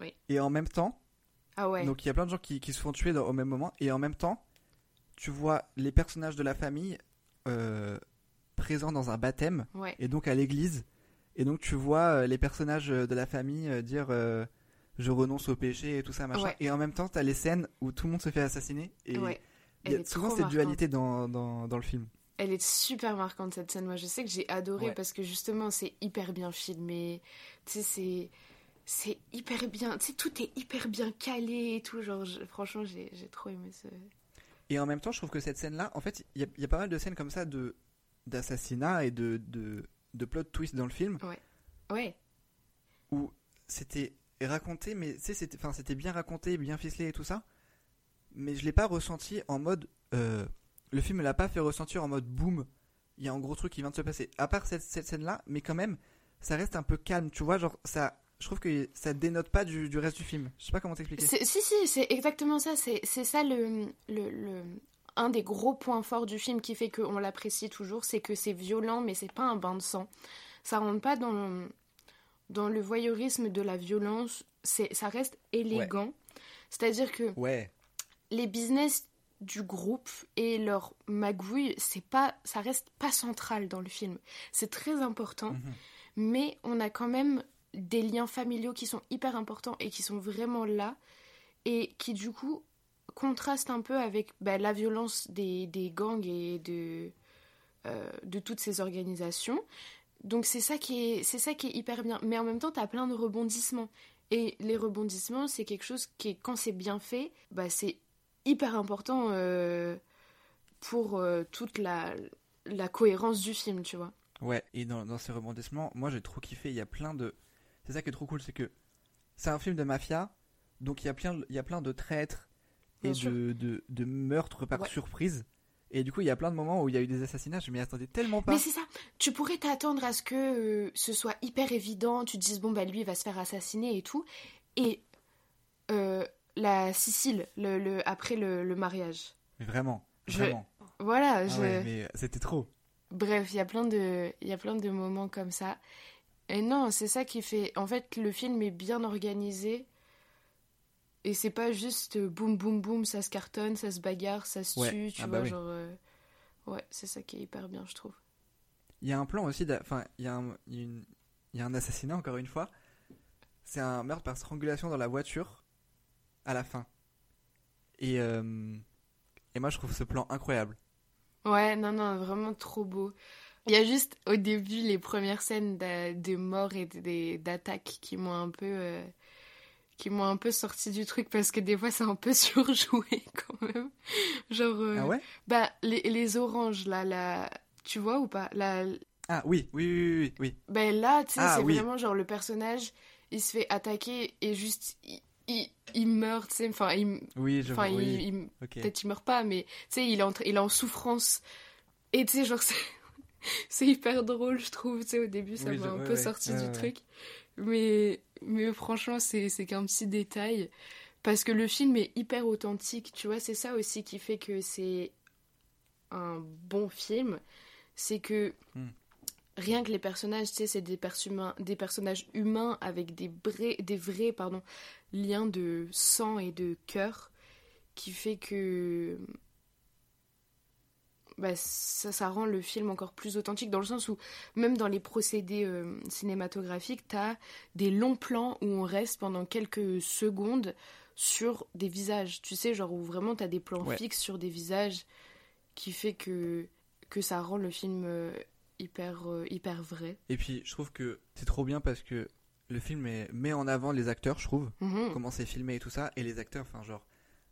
Oui. Et en même temps, Ah ouais. donc il y a plein de gens qui, qui se font tuer dans- au même moment. Et en même temps, tu vois les personnages de la famille euh, présents dans un baptême. Ouais. et donc à l'église. Et donc tu vois euh, les personnages euh, de la famille euh, dire euh, je renonce au péché et tout ça machin. Ouais. Et en même temps t'as les scènes où tout le monde se fait assassiner et ouais. y a souvent cette marquante. dualité dans, dans, dans le film. Elle est super marquante cette scène. Moi, je sais que j'ai adoré Ouais. parce que justement, c'est hyper bien filmé. Tu sais, c'est c'est hyper bien. Tu sais, tout est hyper bien calé et tout. Genre, je- franchement, j'ai j'ai trop aimé ce. Et en même temps je trouve que cette scène là, en fait il y, a- il y a pas mal de scènes comme ça de d'assassinat et de, de, de plot twist dans le film Ouais. où c'était raconté mais tu sais c'était enfin c'était bien raconté, bien ficelé et tout ça. Mais je l'ai pas ressenti en mode euh, le film ne l'a pas fait ressentir en mode boum, il y a un gros truc qui vient de se passer. À part cette, cette scène là, mais quand même ça reste un peu calme, tu vois, genre ça je trouve que ça dénote pas du, du reste du film. Je sais pas comment t'expliquer. Si, si, c'est exactement ça. C'est c'est ça le, le, le- Un des gros points forts du film qui fait qu'on l'apprécie toujours, c'est que c'est violent, mais c'est pas un bain de sang. Ça rentre pas dans le, dans le voyeurisme de la violence. C'est Ça reste élégant. C'est-à-dire que Ouais, les business du groupe et leur magouille, c'est pas, ça reste pas central dans le film. C'est très important, Mhm. mais on a quand même des liens familiaux qui sont hyper importants et qui sont vraiment là et qui du coup contraste un peu avec bah, la violence des, gangs et de, euh, de toutes ces organisations. Donc c'est ça qui est c'est ça qui est hyper bien. Mais en même temps, tu as plein de rebondissements. Et les rebondissements, c'est quelque chose qui, quand c'est bien fait, bah, c'est hyper important euh, pour euh, toute la, la cohérence du film, tu vois. Ouais, et dans, dans ces rebondissements, moi j'ai trop kiffé. Il y a plein de. C'est ça qui est trop cool, c'est que c'est un film de mafia, donc il y a plein, il y a plein de traîtres et de, de, de meurtres par Ouais. surprise. Et du coup, il y a plein de moments où il y a eu des assassinats, je m'y attendais tellement pas. Mais c'est ça, tu pourrais t'attendre à ce que euh, ce soit hyper évident, tu te dises bon bah lui il va se faire assassiner et tout. Et euh, la Sicile, le, le- après le, le mariage. Mais vraiment, Je- vraiment. Voilà, Ah je... ouais, mais c'était trop. Bref, il y a plein de, il y a plein de moments comme ça. Et non, c'est ça qui fait. En fait, le film est bien organisé. Et c'est pas juste euh, boum boum boum, ça se cartonne, ça se bagarre, ça se Ouais. tue, tu Ah vois, bah oui. genre. euh, Ouais, c'est ça qui est hyper bien, je trouve. Il y a un plan aussi, enfin, il y, a un- une- y a un assassinat encore une fois. C'est un meurtre par strangulation dans la voiture à la fin. Et, euh, et moi je trouve ce plan incroyable. Ouais, non, non, vraiment trop beau. Il y a juste au début les premières scènes d'a- de mort et de- d'attaques qui m'ont un peu. euh, qui m'ont un peu sorti du truc parce que des fois c'est un peu *laughs* surjoué quand même. Genre. euh, Ah ouais? Bah, les, les oranges, là, là, tu vois ou pas? Là, Ah oui, oui, oui, oui, oui. Ben là, tu sais, Ah, c'est oui. vraiment genre le personnage, il se fait attaquer et juste, il, il, il meurt, tu sais, enfin, il, Oui, je enfin, il, peut-être il meurt pas, mais tu sais, il, est en il est en souffrance. Et tu sais, genre, *laughs* c'est hyper drôle, je trouve, tu sais, au début, ça Oui, m'a un ouais, peu ouais, sorti ouais, du truc. Mais, mais franchement, c'est c'est qu'un petit détail. Parce que le film est hyper authentique, tu vois, c'est ça aussi qui fait que c'est un bon film. C'est que Hmm. rien que les personnages, tu sais, c'est des, personnages humains avec des, vrais, des vrais pardon, liens de sang et de cœur qui fait que bah, ça, ça rend le film encore plus authentique dans le sens où même dans les procédés euh, cinématographiques, t'as des longs plans où on reste pendant quelques secondes sur des visages, tu sais, genre où vraiment t'as des plans Ouais. fixes sur des visages qui fait que, que ça rend le film euh, hyper, euh, hyper vrai. Et puis je trouve que c'est trop bien parce que le film est- met en avant les acteurs, je trouve, Mhm. comment c'est filmé et tout ça, et les acteurs, enfin genre,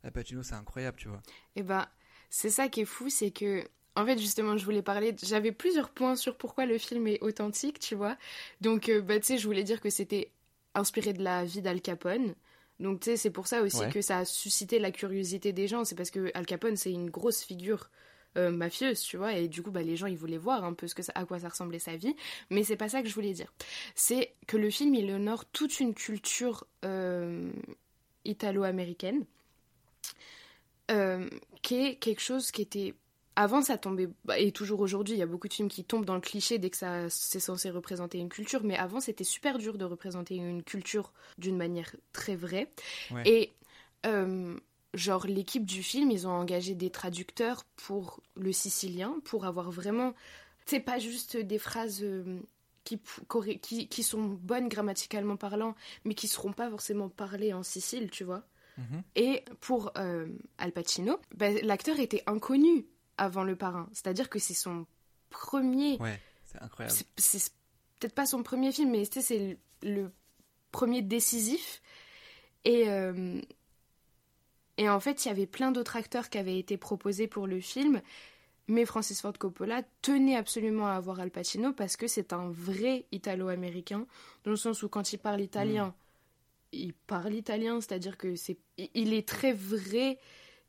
Al Pacino c'est incroyable, tu vois. Et bah, c'est ça qui est fou, c'est que, en fait, justement, je voulais parler, j'avais plusieurs points sur pourquoi le film est authentique, tu vois. Donc, euh, bah, tu sais, je voulais dire que c'était inspiré de la vie d'Al Capone. Donc, tu sais, c'est pour ça aussi Ouais. que ça a suscité la curiosité des gens. C'est parce que Al Capone, c'est une grosse figure euh, mafieuse, tu vois. Et du coup, bah, les gens, ils voulaient voir un peu ce que ça- à quoi ça ressemblait sa vie. Mais c'est pas ça que je voulais dire. C'est que le film, il honore toute une culture euh, italo-américaine euh, qui est quelque chose qui était avant ça tombait bah, et toujours aujourd'hui il y a beaucoup de films qui tombent dans le cliché dès que ça c'est censé représenter une culture mais avant c'était super dur de représenter une culture d'une manière très vraie Ouais. et euh, genre l'équipe du film ils ont engagé des traducteurs pour le sicilien pour avoir vraiment c'est pas juste des phrases euh, qui sont bonnes grammaticalement parlant mais qui seront pas forcément parlées en Sicile tu vois Mhm. et pour euh, Al Pacino, bah, l'acteur était inconnu avant Le Parrain. C'est-à-dire que c'est son premier. Ouais, c'est incroyable. c'est- peut-être pas son premier film, mais c'est le, le premier décisif. Et, euh, et en fait, il y avait plein d'autres acteurs qui avaient été proposés pour le film. Mais Francis Ford Coppola tenait absolument à avoir Al Pacino parce que c'est un vrai italo-américain, dans le sens où quand il parle italien, il parle italien, c'est-à-dire que c'est, il est très vrai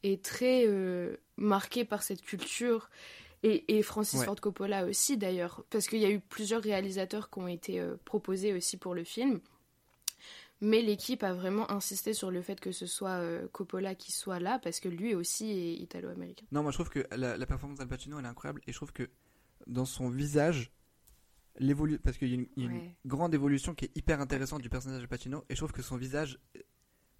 et très euh, marqué par cette culture. Et, et Francis Ouais. Ford Coppola aussi d'ailleurs, parce qu'il y a eu plusieurs réalisateurs qui ont été euh, proposés aussi pour le film. Mais l'équipe a vraiment insisté sur le fait que ce soit euh, Coppola qui soit là, parce que lui aussi est italo-américain. Non, moi je trouve que la, la performance d'Al Pacino elle est incroyable et je trouve que dans son visage, l'évolu parce qu'il y a une, il y a une Ouais. grande évolution qui est hyper intéressante du personnage de Pacino et je trouve que son visage,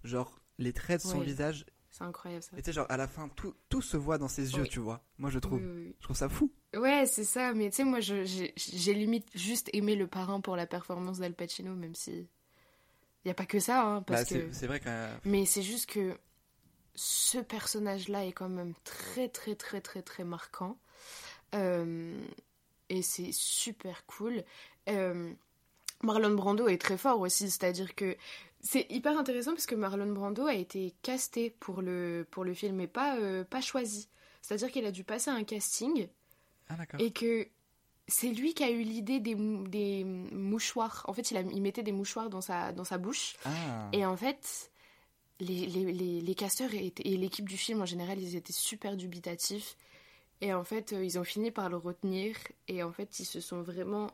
genre les traits de son Ouais. visage, C'est incroyable ça. et tu sais, genre à la fin tout, tout se voit dans ses yeux, Oui. tu vois. Moi je trouve, Oui, oui, oui. je trouve ça fou. Ouais, c'est ça, mais tu sais, moi, j'ai limite juste aimé le parrain pour la performance d'Al Pacino, même si. Il n'y a pas que ça, hein, Bah, parce que. c'est c'est vrai que. euh, Mais c'est juste que ce personnage-là est quand même très très très très très marquant. Euh, et c'est super cool. Euh, Marlon Brando est très fort aussi, c'est-à-dire que c'est hyper intéressant parce que Marlon Brando a été casté pour le, pour le film, mais pas, euh, pas choisi. C'est-à-dire qu'il a dû passer un casting Ah, et que c'est lui qui a eu l'idée des, des mouchoirs. En fait, il, a, il mettait des mouchoirs dans sa, dans sa bouche. Ah. Et en fait, les, les, les, les casteurs étaient- et l'équipe du film en général, ils étaient super dubitatifs. Et en fait, euh, ils ont fini par le retenir. Et en fait, ils se sont vraiment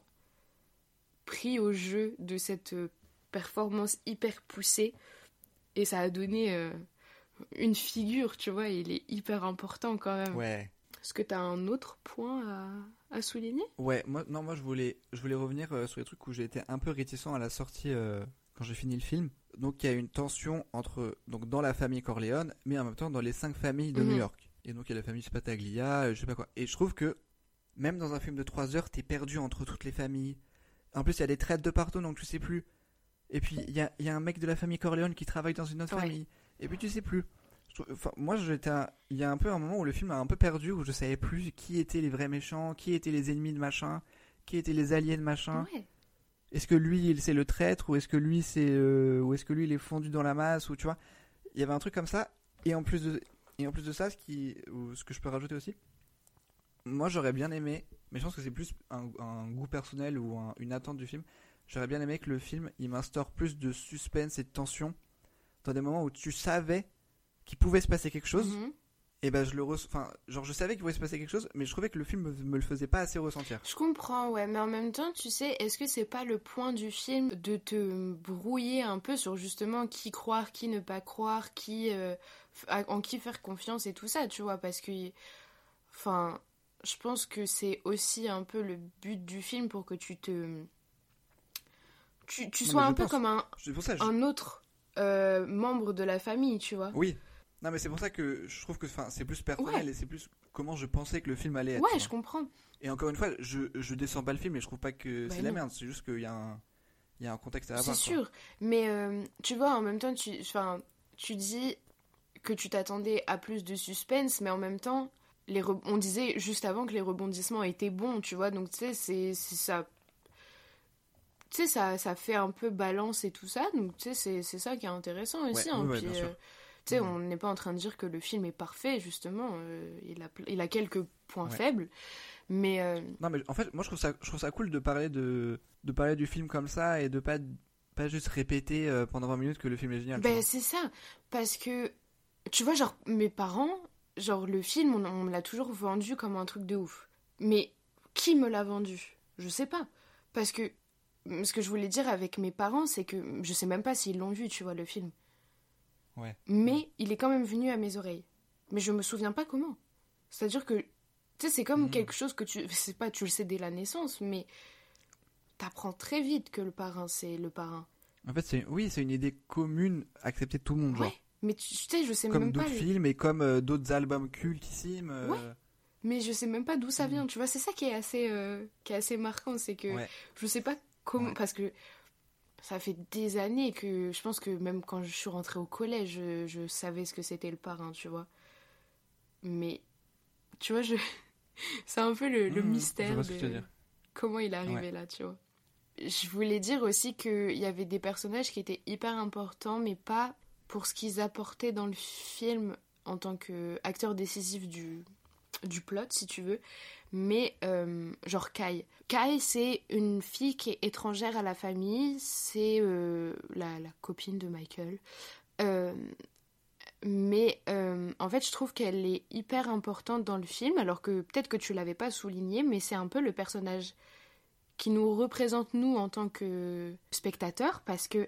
pris au jeu de cette performance hyper poussée. Et ça a donné euh, une figure, tu vois. il est hyper important quand même. Ouais. Est-ce que tu as un autre point à, à souligner? Ouais, moi, non, moi je voulais, je voulais revenir euh, sur les trucs où j'ai été un peu réticent à la sortie euh, quand j'ai fini le film. Donc il y a une tension entre, donc dans la famille Corleone, mais en même temps dans les cinq familles de Mhm. New York. Et donc il y a la famille Spataglia, je sais pas quoi. Et je trouve que même dans un film de 3 heures, t'es perdu entre toutes les familles. En plus, il y a des traites de partout, donc tu sais plus. Et puis il y a, il y a un mec de la famille Corleone qui travaille dans une autre Ouais. famille. Et puis tu sais plus. Je trouve- enfin, moi, j'étais, il y a un peu un moment où le film a un peu perdu, où je savais plus qui étaient les vrais méchants, qui étaient les ennemis de machin, qui étaient les alliés de machin. Ouais. Est-ce que lui, c'est le traître, ou est-ce que lui, c'est, euh, ou est-ce que lui, il est fondu dans la masse, ou tu vois, il y avait un truc comme ça. Et en plus de, et en plus de ça, ce qui, ou ce que je peux rajouter aussi, moi, j'aurais bien aimé, mais je pense que c'est plus un, un goût personnel ou un- une attente du film. J'aurais bien aimé que le film, il m'instaure plus de suspense et de tension dans des moments où tu savais qu'il pouvait se passer quelque chose. Mhm. Et ben je le res... enfin genre je savais qu'il pouvait se passer quelque chose, mais je trouvais que le film me, me le faisait pas assez ressentir. Je comprends, ouais, mais en même temps, tu sais, est-ce que c'est pas le point du film de te brouiller un peu sur justement qui croire, qui ne pas croire, qui euh, en qui faire confiance et tout ça, tu vois, parce que, enfin, je pense que c'est aussi un peu le but du film pour que tu te, tu, tu Non, sois un peu pense- comme un, C'est pour ça. je- un autre euh, membre de la famille, tu vois. Oui. Non mais c'est pour ça que je trouve que c'est plus personnel Ouais. et c'est plus comment je pensais que le film allait être. Ouais, je comprends. Et encore une fois, je je descends pas le film et je trouve pas que Bah c'est la merde, c'est juste qu'il y a un il y a un contexte à C'est avoir. quoi. sûr, mais euh, tu vois, en même temps, tu, tu dis que tu t'attendais à plus de suspense, mais en même temps, les on disait juste avant que les rebondissements étaient bons, tu vois, donc tu sais, c'est c'est ça. Tu sais, ça, ça fait un peu balance et tout ça, donc tu sais, c'est- ça qui est intéressant aussi. Ouais, hein, ouais, puis, euh, tu sais, Mhm. on n'est pas en train de dire que le film est parfait, justement, euh, il, a, il a quelques points faibles, mais euh, Non mais en fait, moi je trouve ça je trouve ça cool de parler de de parler du film comme ça et de pas pas juste répéter pendant 20 minutes que le film est génial. Ben c'est ça, parce que tu vois, genre mes parents, genre le film, on, on me l'a toujours vendu comme un truc de ouf. Mais qui me l'a vendu? Je sais pas. Parce que ce que je voulais dire avec mes parents, c'est que je sais même pas s'ils l'ont vu, tu vois, le film. Ouais. Mais il est quand même venu à mes oreilles. Mais je me souviens pas comment. C'est-à-dire que, tu sais, c'est comme Mhm. quelque chose que tu. *laughs* C'est pas, tu le sais dès la naissance, mais t'apprends très vite que le parrain, c'est le parrain. En fait, c'est oui, c'est une idée commune acceptée de tout le monde genre. Ouais. Mais tu sais, je sais Comme même pas. d'autres les- films et comme euh, d'autres albums cultissimes. euh, Ouais. Mais je sais même pas d'où ça Mhm. vient, tu vois, c'est ça qui est assez, euh, qui est assez marquant, c'est que Ouais. je sais pas comment, Ouais. parce que ça fait des années que je pense que même quand je suis rentrée au collège, je, je savais ce que c'était le parrain, tu vois. Mais, tu vois, je... *laughs* c'est un peu le, le je mystère de comment il est arrivé Ouais. là, tu vois. Je voulais dire aussi qu'il y avait des personnages qui étaient hyper importants, mais pas pour ce qu'ils apportaient dans le film en tant qu'acteurs décisifs du, du plot, si tu veux, mais euh, genre Kai. Kai, c'est une fille qui est étrangère à la famille, c'est euh, la, copine de Michael. Euh, mais en fait, je trouve qu'elle est hyper importante dans le film, alors que peut-être que tu l'avais pas souligné, mais c'est un peu le personnage qui nous représente nous en tant que spectateurs, parce que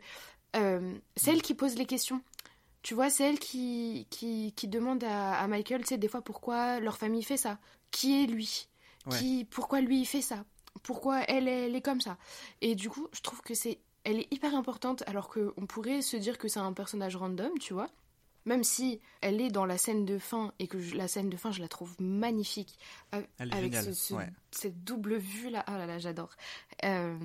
euh, c'est elle qui pose les questions. Tu vois, c'est elle qui, qui, qui demande à, à Michael, tu sais, des fois pourquoi leur famille fait ça. Qui est lui? Ouais. qui, Pourquoi lui il fait ça? Pourquoi elle, elle est comme ça? Et du coup, je trouve que c'est, elle est hyper importante, alors qu'on pourrait se dire que c'est un personnage random, tu vois. Même si elle est dans la scène de fin et que je- la scène de fin, je la trouve magnifique. a- Elle est avec géniale, ce- ce- ouais. cette double vue là. Ah là là, j'adore. Euh,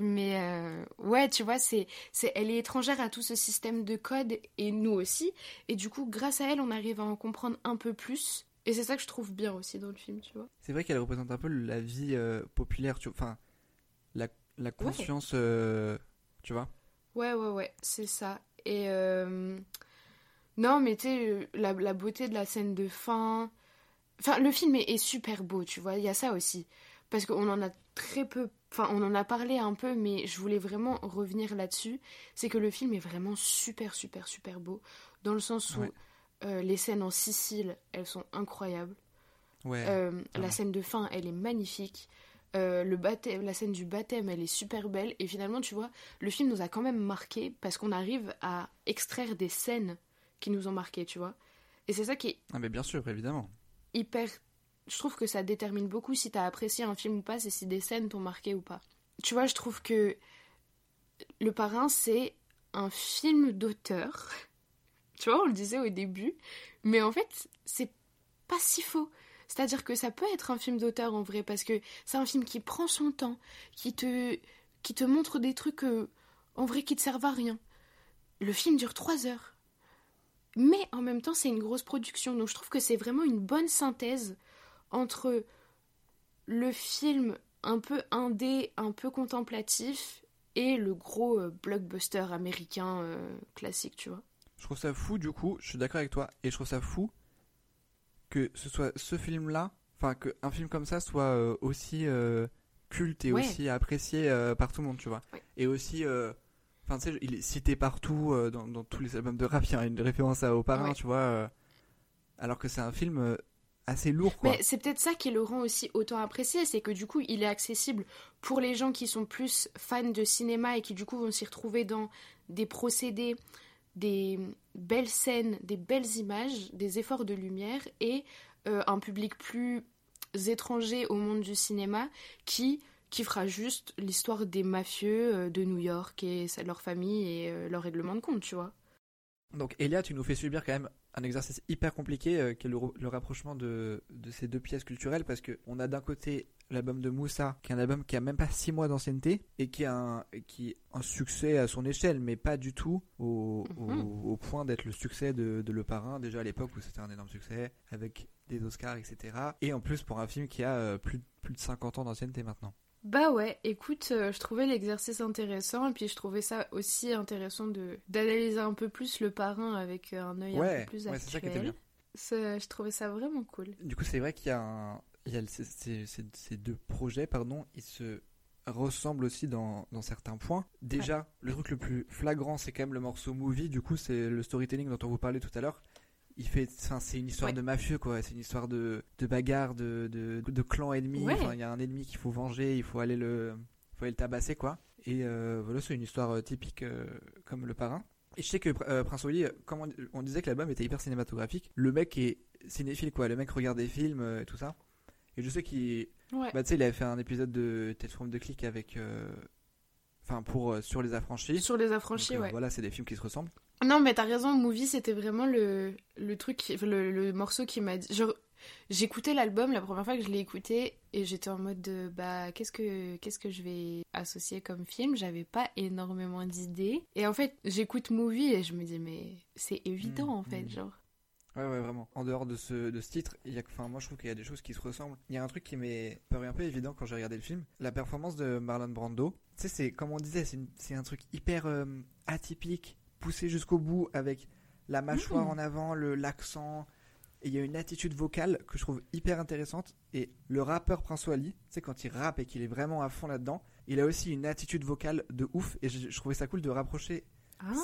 Mais euh, ouais, tu vois, c'est, c'est, elle est étrangère à tout ce système de code et nous aussi. Et du coup, grâce à elle, on arrive à en comprendre un peu plus. Et c'est ça que je trouve bien aussi dans le film, tu vois. C'est vrai qu'elle représente un peu la vie euh, populaire, tu. Enfin, la, la conscience, euh, tu vois. Ouais, ouais, ouais, c'est ça. Et non, mais tu sais, la, la beauté de la scène de fin. Enfin, le film est, est super beau, tu vois. Il y a ça aussi. Parce qu'on en a très peu. Enfin, on en a parlé un peu, mais je voulais vraiment revenir là-dessus. C'est que le film est vraiment super, super, super beau. Dans le sens où Ouais. euh, les scènes en Sicile, elles sont incroyables. Ouais. Euh, la scène de fin, elle est magnifique. Euh, le baptême, la scène du baptême, elle est super belle. Et finalement, tu vois, le film nous a quand même marqué parce qu'on arrive à extraire des scènes qui nous ont marqué, tu vois. Et c'est ça qui est Ah, mais bien sûr, évidemment. hyper. Je trouve que ça détermine beaucoup si t'as apprécié un film ou pas, c'est si des scènes t'ont marqué ou pas. Tu vois, je trouve que Le Parrain, c'est un film d'auteur. *laughs* Tu vois, on le disait au début. Mais en fait, c'est pas si faux. C'est-à-dire que ça peut être un film d'auteur en vrai, parce que c'est un film qui prend son temps, qui te, qui te montre des trucs euh, en vrai qui te servent à rien. Le film dure trois heures. Mais en même temps, c'est une grosse production. Donc je trouve que c'est vraiment une bonne synthèse entre le film un peu indé, un peu contemplatif, et le gros euh, blockbuster américain euh, classique, tu vois. Je trouve ça fou, du coup, je suis d'accord avec toi, et je trouve ça fou que ce soit ce film-là, enfin, qu'un film comme ça soit euh, aussi culte et Ouais. aussi apprécié par tout le monde, tu vois. Ouais. Et aussi, enfin, tu sais, il est cité partout dans, dans tous les albums de rap, il y a une référence à, au parrain, Ouais. tu vois. alors que c'est un film assez lourd, quoi. Mais c'est peut-être ça qui le rend aussi autant apprécié, c'est que du coup, il est accessible pour les gens qui sont plus fans de cinéma et qui du coup vont s'y retrouver dans des procédés, des belles scènes, des belles images, des efforts de lumière et euh, un public plus étranger au monde du cinéma qui qui fera juste l'histoire des mafieux euh, de New York et leur famille et euh, leur règlement de compte, tu vois. Donc Elia, tu nous fais subir quand même un exercice hyper compliqué euh, qui est le, rapprochement de, de ces deux pièces culturelles parce que on a d'un côté l'album de Moussa qui est un album qui a même pas 6 mois d'ancienneté et qui a un, qui est un succès à son échelle mais pas du tout au, au- Mhm. au point d'être le succès de, de Le Parrain déjà à l'époque où c'était un énorme succès avec des Oscars etc. Et en plus pour un film qui a euh, plus, plus de 50 ans d'ancienneté maintenant. Bah ouais, écoute, euh, je trouvais l'exercice intéressant et puis je trouvais ça aussi intéressant de d'analyser un peu plus le parrain avec euh, un œil un peu plus ouais, c'est ça qui était bien. Je trouvais ça vraiment cool. Du coup, c'est vrai qu'il y a, un, il y a le- ces, deux projets, pardon, ils se ressemblent aussi dans, dans certains points. Déjà, le truc le plus flagrant, c'est quand même le morceau movie. Du coup, c'est le storytelling dont on vous parlait tout à l'heure. Il fait, c'est une histoire Ouais. de mafieux, quoi. C'est une histoire de, de bagarre, de, de, de clans ennemis. Ouais. Enfin, il y a un ennemi qu'il faut venger, il faut aller le, faut aller le tabasser, quoi. Et euh, voilà, c'est une histoire euh, typique euh, comme le parrain. Et je sais que euh, Prince Wally, euh, comme on, on disait que l'album était hyper cinématographique, le mec est cinéphile, quoi. Le mec regarde des films et tout ça. Et je sais qu'il, Ouais. bah, tu sais, il avait fait un épisode de Tête Forme de Click avec, enfin, pour sur les affranchis. Sur les affranchis, Donc, ouais. Voilà, c'est des films qui se ressemblent. Non, mais t'as raison, Movie, c'était vraiment le, le truc, le, le morceau qui m'a dit. J'écoutais l'album la première fois que je l'ai écouté et j'étais en mode de, bah, qu'est-ce que, qu'est-ce que je vais associer comme film? J'avais pas énormément d'idées. Et en fait, j'écoute Movie et je me dis, mais c'est évident Mm, en fait, mm. genre. Ouais, ouais, vraiment. En dehors de ce, de ce titre, il y a, enfin, moi je trouve qu'il y a des choses qui se ressemblent. Il y a un truc qui m'est paru un peu évident quand j'ai regardé le film. La performance de Marlon Brando. Tu sais, c'est, comme on disait, c'est un truc hyper euh, atypique, poussé jusqu'au bout avec la mâchoire Mhm. en avant, le, l'accent. Et il y a une attitude vocale que je trouve hyper intéressante. Et le rappeur Prince Wally, sais, quand il rappe et qu'il est vraiment à fond là-dedans, il a aussi une attitude vocale de ouf. Et je, je trouvais ça cool de rapprocher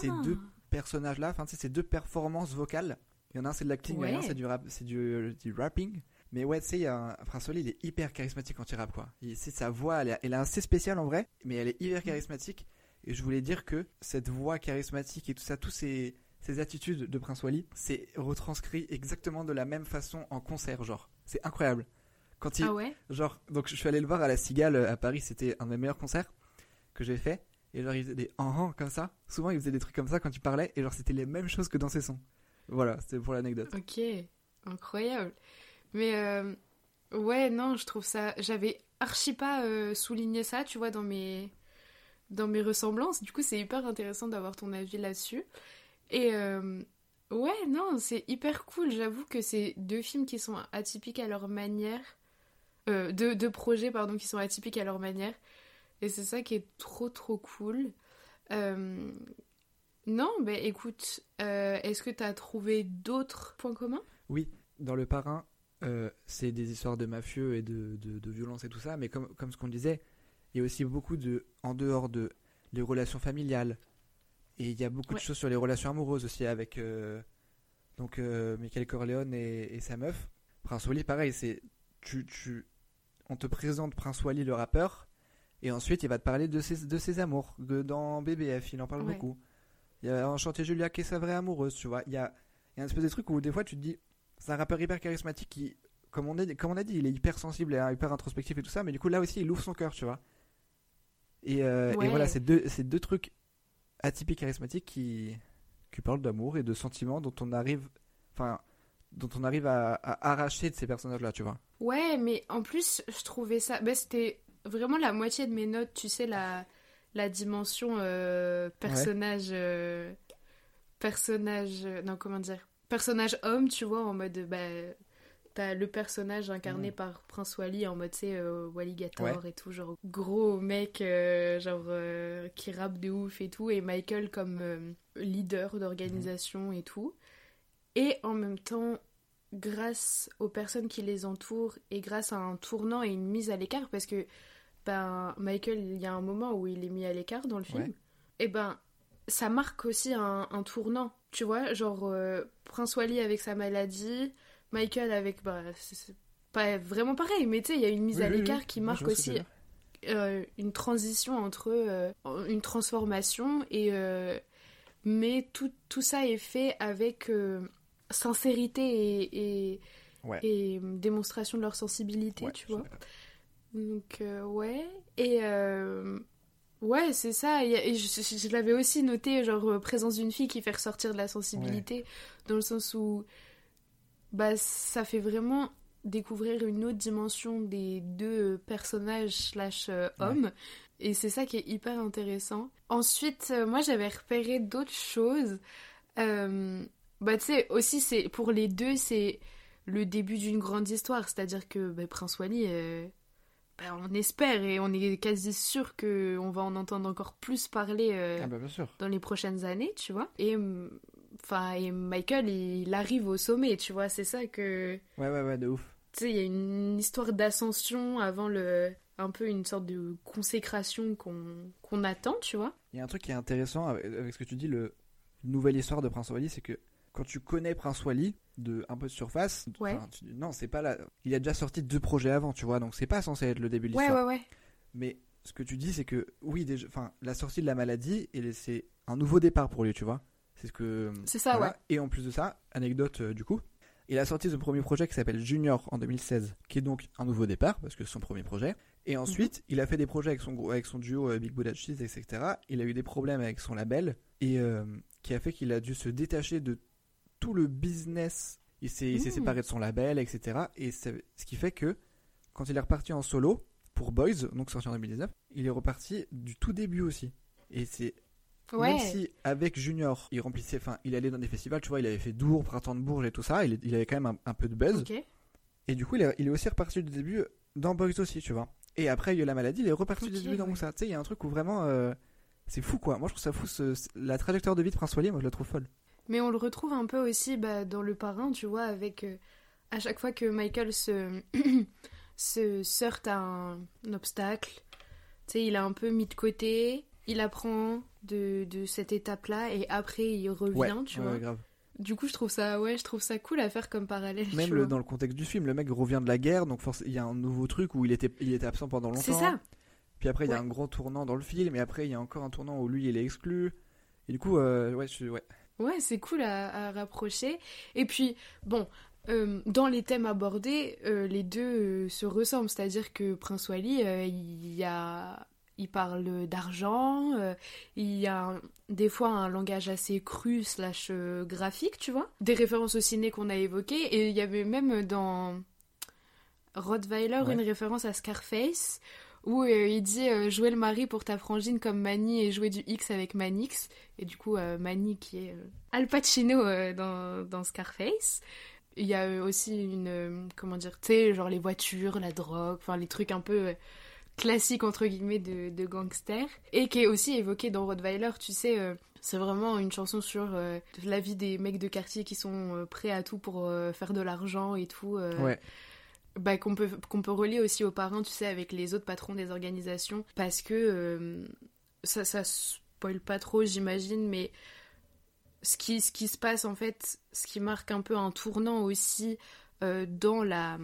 Ces Ah. deux personnages-là, enfin, tu sais, ces deux performances vocales. Il y en a un, c'est de l'acting, il y en a un, Ouais. c'est du, rap, c'est du, du rapping. Mais ouais, tu sais, un, Prince Wally, il est hyper charismatique quand il rappe, quoi. Il, c'est sa voix, elle, est- elle est assez spéciale en vrai, mais elle est hyper charismatique. Et je voulais dire que cette voix charismatique et tout ça, tous ces, ces attitudes de Prince Wally, c'est retranscrit exactement de la même façon en concert, genre. C'est incroyable. Quand il, Ah ouais? Genre, donc je suis allé le voir à la Cigale euh, à Paris, c'était un de mes meilleurs concerts que j'ai fait. Et genre, il faisait des en en comme ça. Souvent, il faisait des trucs comme ça quand il parlait. Et genre, c'était les mêmes choses que dans ses sons. Voilà, c'était pour l'anecdote. Ok, incroyable. Mais euh, ouais, non, je trouve ça. J'avais archi pas euh, souligné ça, tu vois, dans mes dans mes ressemblances. Du coup, c'est hyper intéressant d'avoir ton avis là-dessus. Et euh, ouais, non, c'est hyper cool. J'avoue que c'est deux films qui sont atypiques à leur manière. Euh, deux, projets, pardon, qui sont atypiques à leur manière. Et c'est ça qui est trop, trop cool. Euh, non, bah écoute, euh, est-ce que tu as trouvé d'autres points communs? Oui, dans Le Parrain, c'est des histoires de mafieux et de, de, de violence et tout ça, mais comme, comme ce qu'on disait, il y a aussi beaucoup de, en dehors de les relations familiales, et il y a beaucoup Ouais. de choses sur les relations amoureuses aussi avec euh, donc euh, Michael Corleone et, et sa meuf. Prince Wally, pareil, c'est tu, tu, on te présente Prince Wally le rappeur, et ensuite il va te parler de ses, de ses amours. Que dans BBF, il en parle Ouais. beaucoup. Il y a Enchanté Julia qui est sa vraie amoureuse, tu vois. Il y a, il y a un espèce de truc où des fois tu te dis, c'est un rappeur hyper charismatique qui, comme on, est, comme on a dit, il est hyper sensible et hyper introspectif et tout ça, mais du coup là aussi il ouvre son cœur, tu vois. Et, euh, et voilà, c'est deux, deux trucs atypiques charismatiques qui, qui parlent d'amour et de sentiments dont on arrive, enfin, dont on arrive à, à arracher de ces personnages-là, tu vois. Ouais, mais en plus, je trouvais ça. Bah, c'était vraiment la moitié de mes notes, tu sais, la, la dimension euh, personnage. euh, personnage. Non, comment dire? Personnage homme, tu vois, en mode. Bah, T'as le personnage incarné Ouais. par Prince Wally en mode, tu sais, euh, Walligator et tout, genre gros mec, euh, genre euh, qui rappe de ouf et tout, et Michael comme euh, leader d'organisation et tout. Et en même temps, grâce aux personnes qui les entourent et grâce à un tournant et une mise à l'écart, parce que ben, Michael, il y a un moment où il est mis à l'écart dans le film, Ouais. et ben ça marque aussi un, un tournant, tu vois, genre Prince Wally avec sa maladie, Michael avec, bah, c'est pas vraiment pareil, mais tu sais, il y a une mise Oui, à oui, l'écart oui. qui marque aussi euh, une transition entre euh, une transformation et euh, mais tout, tout ça est fait avec sincérité et, et, Ouais. et, démonstration de leur sensibilité, Ouais, tu vois. Donc ouais et ouais c'est ça et, je, je- je l'avais aussi noté genre présence d'une fille qui fait ressortir de la sensibilité dans le sens où bah ça fait vraiment découvrir une autre dimension des deux personnages slash euh, Ouais. hommes et c'est ça qui est hyper intéressant ensuite euh, moi j'avais repéré d'autres choses Euh, bah tu sais aussi c'est pour les deux c'est le début d'une grande histoire c'est à dire que bah, Prince Wally euh, bah, on espère et on est quasi sûr que on va en entendre encore plus parler euh, Ah bah bien sûr. dans les prochaines années, tu vois. Et hum, enfin et Michael, il, arrive au sommet, tu vois. C'est ça que Ouais, ouais, ouais, de ouf. tu sais, il y a une histoire d'ascension avant le un peu une sorte de consécration qu'on qu'on attend, tu vois. Il y a un truc qui est intéressant avec, avec ce que tu dis, le nouvelle histoire de Prince Wally, c'est que quand tu connais Prince Wally de un peu de surface, Ouais. tu non, c'est pas là. Il a déjà sorti deux projets avant, tu vois, donc c'est pas censé être le début de Ouais, l'histoire. ouais, ouais. Mais ce que tu dis, c'est que oui, déjà, la sortie de la maladie, c'est un nouveau départ pour lui, tu vois. C'est ce que. C'est ça, ouais. Et en plus de ça, anecdote euh, du coup, il a sorti son premier projet qui s'appelle Junior en 2016, qui est donc un nouveau départ parce que c'est son premier projet. Et Mhm. ensuite, il a fait des projets avec son grou- avec son duo euh, Big Buddha Cheese, etc. Il a eu des problèmes avec son label et euh, qui a fait qu'il a dû se détacher de tout le business. Il s'est Mmh. séparé de son label, etc. Et ce qui fait que quand il est reparti en solo pour Boys, donc sorti en 2019, il est reparti du tout début aussi. Et c'est Ouais. même si avec Junior, il remplissait, enfin, il allait dans des festivals, tu vois, il avait fait Dour, Printemps de Bourges et tout ça, il, il avait quand même un, un peu de buzz. Et du coup, il est, il est aussi reparti du début dans Boys aussi, tu vois. Et après, il y a eu la maladie, il est reparti du début dans ouais. Moussa. Tu sais, il y a un truc où vraiment, euh, c'est fou quoi. Moi, je trouve ça fou, ce- la trajectoire de vie de Prince Wally, moi, je la trouve folle. Mais on le retrouve un peu aussi bah, dans Le Parrain, tu vois, avec euh, à chaque fois que Michael se, *coughs* se heurte à un, un obstacle, tu sais, il a un peu mis de côté, il apprend de, de cette étape-là et après il revient, Ouais, tu ouais, vois. grave. Du coup, je trouve ça, ouais, je trouve ça cool à faire comme parallèle. Même le- dans le contexte du film, le mec revient de la guerre, donc il y a un nouveau truc où il était, il était absent pendant longtemps. C'est ça. Puis après, il y a un gros tournant dans le film, et après, il y a encore un tournant où lui, il est exclu. Et du coup, euh, ouais, je, ouais. Ouais, c'est cool à, à rapprocher. Et puis, bon, euh, dans les thèmes abordés, euh, les deux se ressemblent. C'est-à-dire que Prince Wally, il y a... Il parle d'argent, euh, il y a un- des fois un langage assez cru slash euh, graphique, tu vois. Des références au ciné qu'on a évoquées, et il y avait même dans Rottweiler Ouais. une référence à Scarface, où euh, il dit jouer le mari pour ta frangine comme Mani et jouer du X avec Manix. Et du coup, Mani qui est Al Pacino dans, dans Scarface. Il y a aussi une. comment dire Tu sais, genre les voitures, la drogue, enfin les trucs un peu. Classiques entre guillemets de, de gangsters et qui est aussi évoqué dans Rottweiler tu sais euh, c'est vraiment une chanson sur euh, la vie des mecs de quartier qui sont euh, prêts à tout pour faire de l'argent et tout Ouais. bah, qu'on peut qu'on peut relier aussi aux parrains tu sais avec les autres patrons des organisations parce que ça ça spoil pas trop j'imagine mais ce qui ce qui se passe en fait ce qui marque un peu un tournant aussi euh, dans la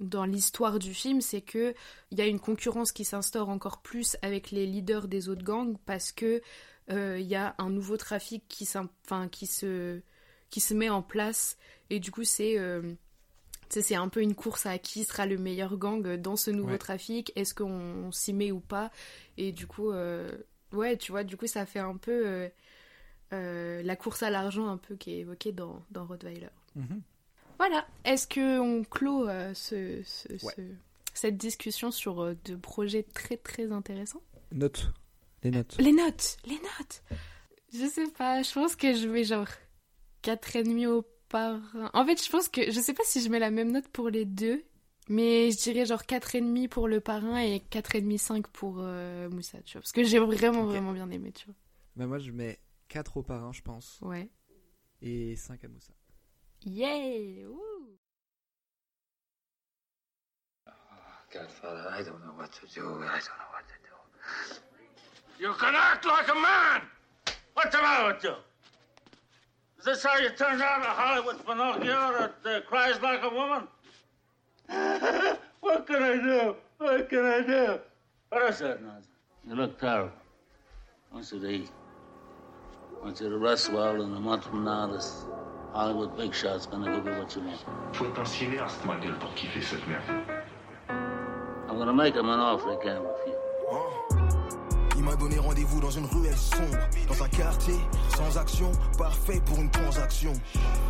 dans l'histoire du film c'est que il y a une concurrence qui s'instaure encore plus avec les leaders des autres gangs parce que euh, il y a un nouveau trafic qui enfin qui se qui se met en place et du coup c'est euh, c'est un peu une course à qui sera le meilleur gang dans ce nouveau Ouais. trafic. Est-ce qu'on on s'y met ou pas Et du coup, euh, ouais, tu vois, du coup, ça fait un peu euh, euh, la course à l'argent un peu qui est évoquée dans, dans Rottweiler. Mhm. Voilà. Est-ce que on clôt euh, ce, ce- Ouais. ce- cette discussion sur euh, deux projets très très intéressants? Notes. Les notes. Les notes Les notes Je sais pas, je pense que je mets genre 4,5 au parrain. En fait, je pense que je sais pas si je mets la même note pour les deux, mais je dirais genre 4,5 pour le parrain et 4,5 5 pour euh, Moussa, tu vois. Parce que j'ai vraiment vraiment bien aimé, tu vois. Bah, moi, je mets 4 au parrain, je pense. Ouais. Et 5 à Moussa. Yeah Ouh. Godfather, I don't know what to do. I don't know what to do. You can act like a man! What's the matter with you? Is this how you turn out a Hollywood Pinocchio that uh, cries like a woman? *laughs* what can I do? What can I do? What is that nonsense? You look terrible. I want you to eat. I want you to rest well, and a month from now, this Hollywood big shot's gonna give you what you want. Faut être un cinéaste, ma gueule, pour kiffer cette merde. I'm gonna make him an offer he can't refuse. Il m'a donné rendez-vous dans une ruelle sombre, dans un quartier sans action, parfait pour une transaction.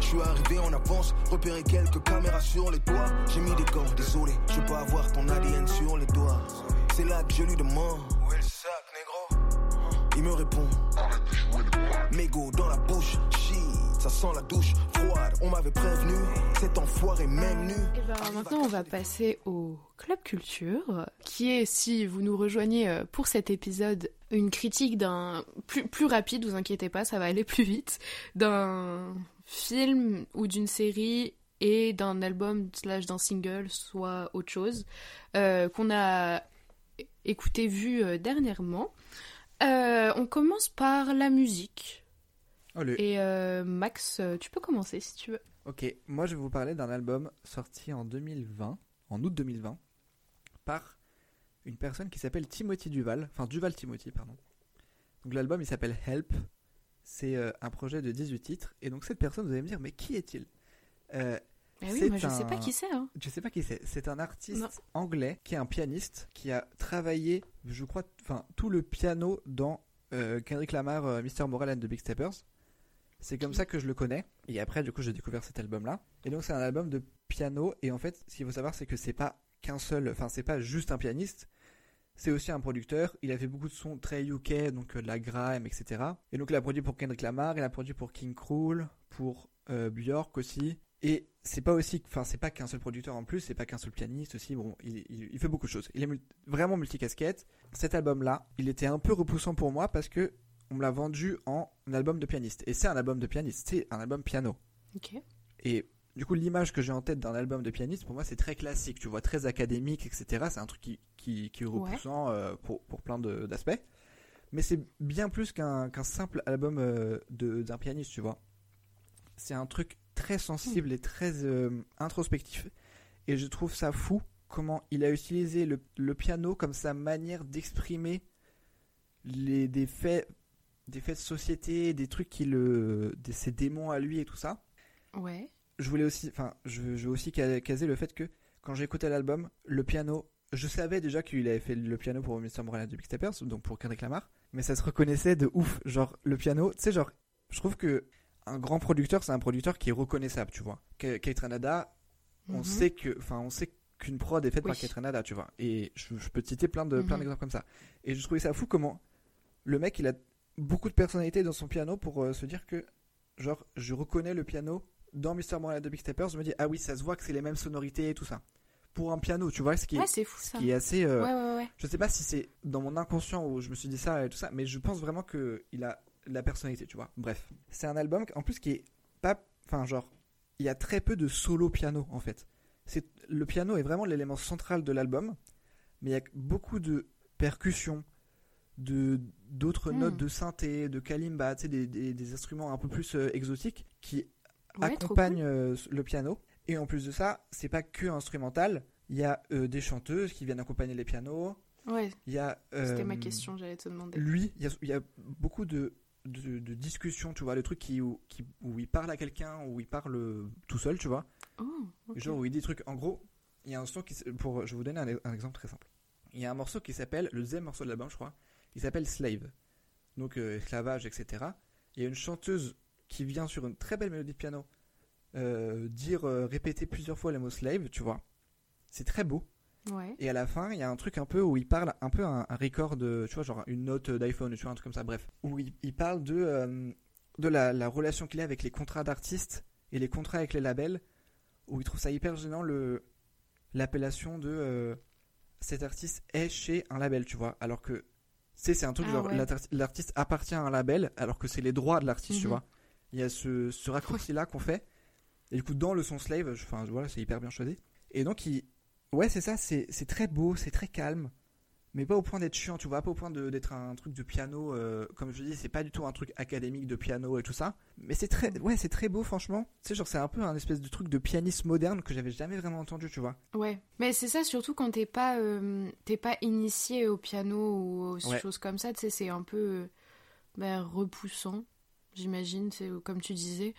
Je suis arrivé en avance, repéré quelques caméras sur les toits. J'ai mis des gants, désolé, je peux avoir ton ADN sur les doigts. C'est là que je lui demande Où est le sac, négro? Il me répond Mégot dans la bouche, ça sent la douche. On m'avait prévenu, cet enfoiré même nu. Et ben, maintenant, on va passer au Club Culture, qui est, si vous nous rejoignez euh, pour cet épisode, une critique d'un plus, plus rapide, vous inquiétez pas, ça va aller plus vite, d'un film ou d'une série et d'un album slash d'un single, soit autre chose, euh, qu'on a écouté, vu euh, dernièrement. On commence par la musique. Et euh, Max, euh, tu peux commencer si tu veux. Ok, moi je vais vous parler d'un album sorti en 2020, en août 2020, par une personne qui s'appelle Timothy Duval, enfin Duval Timothy, pardon. Donc l'album il s'appelle Help, c'est euh, un projet de 18 titres, et donc cette personne, vous allez me dire, mais qui est-il? Euh, Ah oui, moi je sais un- pas qui c'est. Hein. Je sais pas qui c'est, c'est un artiste Non. anglais qui est un pianiste qui a travaillé, je crois, enfin tout le piano dans euh, Kendrick Lamar, Mr. Moral and the Big Steppers. C'est comme ça que je le connais. Et après, du coup, j'ai découvert cet album-là. Et donc, c'est un album de piano. Et en fait, ce qu'il faut savoir, c'est que c'est pas qu'un seul, enfin, c'est pas juste un pianiste. C'est aussi un producteur. Il a fait beaucoup de sons très UK, donc euh, de la grime, etc. Et donc, il a produit pour Kendrick Lamar, il a produit pour King Krul, pour euh, Björk aussi. Et c'est pas aussi, enfin, c'est pas qu'un seul producteur en plus, c'est pas qu'un seul pianiste aussi. Bon, il, il- fait beaucoup de choses. Il est mul- vraiment multicasquette. Cet album-là, il était un peu repoussant pour moi parce que on me l'a vendu en album de pianiste. Et c'est un album de pianiste, c'est un album piano. Et du coup, l'image que j'ai en tête d'un album de pianiste, pour moi, c'est très classique, tu vois, très académique, etc. C'est un truc qui, qui, qui est Ouais. repoussant euh, pour, pour plein d'aspects. Mais c'est bien plus qu'un qu'un simple album euh, d'un pianiste, tu vois. C'est un truc très sensible et très euh, introspectif. Et je trouve ça fou comment il a utilisé le, le piano comme sa manière d'exprimer les, des faits des faits de société, des trucs qui le, des, ses démons à lui et tout ça Ouais. je voulais aussi, enfin, je, je veux aussi ca- caser le fait que quand j'ai écouté l'album, le piano, je savais déjà qu'il avait fait le piano pour Mr. Moral and the Big Steppers, donc pour Kendrick Lamar, mais ça se reconnaissait de ouf. Genre, le piano, tu sais, genre, je trouve que un grand producteur, c'est un producteur qui est reconnaissable, tu vois. Kate Ranada, on Mhm. sait que, enfin, on sait qu'une prod est faite par Oui. Ketranada, tu vois. Et je, je peux te citer plein de plein Mhm. d'exemples comme ça. Et je trouvais ça fou comment le mec il a beaucoup de personnalité dans son piano pour euh, se dire que genre je reconnais le piano dans Mr. Moreland de Big Steppers, je me dis ah oui ça se voit que c'est les mêmes sonorités et tout ça. Pour un piano, tu vois, ce qui est, Ouais, c'est fou ce ça. qui est assez euh, Ouais, ouais, ouais. je sais pas si c'est dans mon inconscient où je me suis dit ça et tout ça, mais je pense vraiment que il a la personnalité, tu vois. Bref, c'est un album en plus qui est pas, enfin genre, il y a très peu de solo piano en fait. C'est le piano est vraiment l'élément central de l'album, mais il y a beaucoup de percussions, de d'autres Hmm. notes de synthé, de kalimba, tu sais, des, des, des instruments un peu plus euh, exotiques qui Ouais, accompagnent euh, le piano. Et en plus de ça, c'est pas que instrumental. Il y a euh, des chanteuses qui viennent accompagner les pianos. Ouais, Il y a. c'était ma question, j'allais te demander. Lui, il y a, il y a beaucoup de, de, de discussions, tu vois, le truc qui, où, qui, où il parle à quelqu'un, où il parle tout seul, tu vois. Oh. Genre où il dit des trucs. En gros, il y a un son qui. Pour, je vais vous donner un, un exemple très simple. Il y a un morceau qui s'appelle, le deuxième morceau de l'album, je crois, il s'appelle Slave. Donc euh, esclavage, etc. Il y a une chanteuse qui vient sur une très belle mélodie de piano euh, dire, euh, répéter plusieurs fois le mot slave, tu vois. C'est très beau. Ouais. Et à la fin, il y a un truc un peu où il parle un peu un, un record de, tu vois, genre une note d'iPhone, tu vois, un truc comme ça, bref. Où il, il parle de, de la, la relation qu'il a avec les contrats d'artistes et les contrats avec les labels, où il trouve ça hyper gênant le, l'appellation de cet artiste est chez un label, tu vois. Alors que, sais, c'est un truc Ah genre ouais. l'artiste appartient à un label, alors que c'est les droits de l'artiste, tu Mhm. vois. Il y a ce, ce raccourci-là qu'on fait. Et du coup, dans le son Slave, enfin, voilà, c'est hyper bien choisi. Et donc, il, Ouais, c'est ça, c'est c'est très beau, c'est très calme, mais pas au point d'être chiant, tu vois, pas au point d'être un truc de piano, euh, comme je dis, c'est pas du tout un truc académique de piano et tout ça, mais c'est très, ouais, c'est très beau, franchement. Tu sais, genre, c'est un peu un espèce de truc de pianiste moderne que j'avais jamais vraiment entendu, tu vois. Ouais, mais c'est ça surtout quand t'es pas euh, t'es pas initié au piano ou aux Ouais. choses comme ça, tu sais, c'est un peu euh, bah, repoussant, j'imagine, c'est comme tu disais,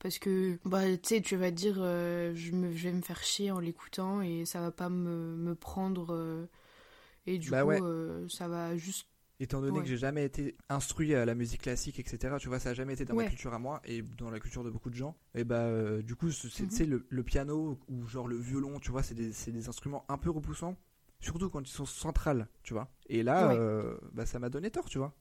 parce que bah tu sais, tu vas te dire je me je vais me faire chier en l'écoutant et ça va pas me, me prendre et du Bah coup ouais. euh, ça va juste Étant donné Ouais. que j'ai jamais été instruit à la musique classique, etc., tu vois, ça a jamais été dans Ouais. ma culture à moi et dans la culture de beaucoup de gens. Et bah, euh, du coup, c'est Mhm. le, le piano ou genre le violon, tu vois, c'est des, des instruments un peu repoussants, surtout quand ils sont centrales, tu vois. Et là, euh, bah, ça m'a donné tort, tu vois.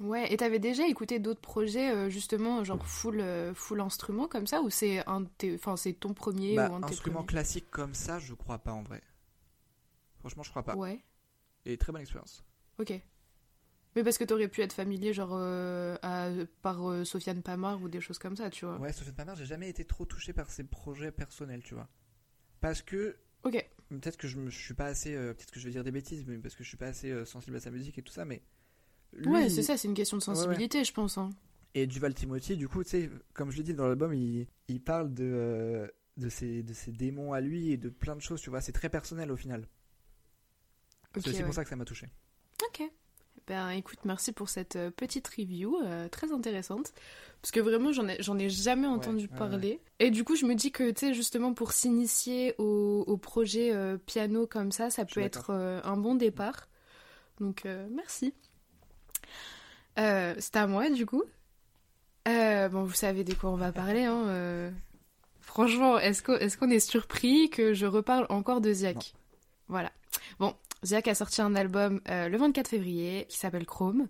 Ouais, et t'avais déjà écouté d'autres projets, justement, genre full, full instrument comme ça, ou c'est un enfin, c'est ton premier Bah, ou un de instrument classique comme ça, je crois pas en vrai. Franchement, je crois pas. Ouais, Et très bonne expérience. ok. Mais parce que t'aurais pu être familier, genre, euh, à- par euh, Sofiane Pamar ou des choses comme ça, tu vois. Ouais, ma mère, j'ai jamais été trop touché par ses projets personnels, tu vois. Parce que Ok, peut-être que je, me, je suis pas assez, euh, peut-être que je vais dire des bêtises, mais parce que je suis pas assez euh, sensible à sa musique et tout ça, mais lui, ouais, c'est ça, c'est une question de Ouais, ouais. sensibilité, je pense. Hein. Et Duval Timothy, du coup, tu sais, comme je l'ai dit dans l'album, il, il parle de, euh, de, ses, de ses démons à lui et de plein de choses, tu vois. C'est très personnel au final. Ok, c'est aussi ouais. pour ça que ça m'a touché. Ok. Ben écoute, merci pour cette euh, petite review euh, très intéressante. Parce que vraiment, j'en ai, j'en ai jamais entendu ouais, parler. Et du coup, je me dis que, tu sais, justement, pour s'initier au, au projet euh, piano comme ça, ça peut être euh, un bon départ. Donc, merci. C'est à moi, du coup. Bon, vous savez de quoi on va parler. Hein. Franchement, est-ce qu'on est, surpris que je reparle encore de Ziak? Voilà. Bon, Ziak a sorti un album euh, le 24 février qui s'appelle Chrome,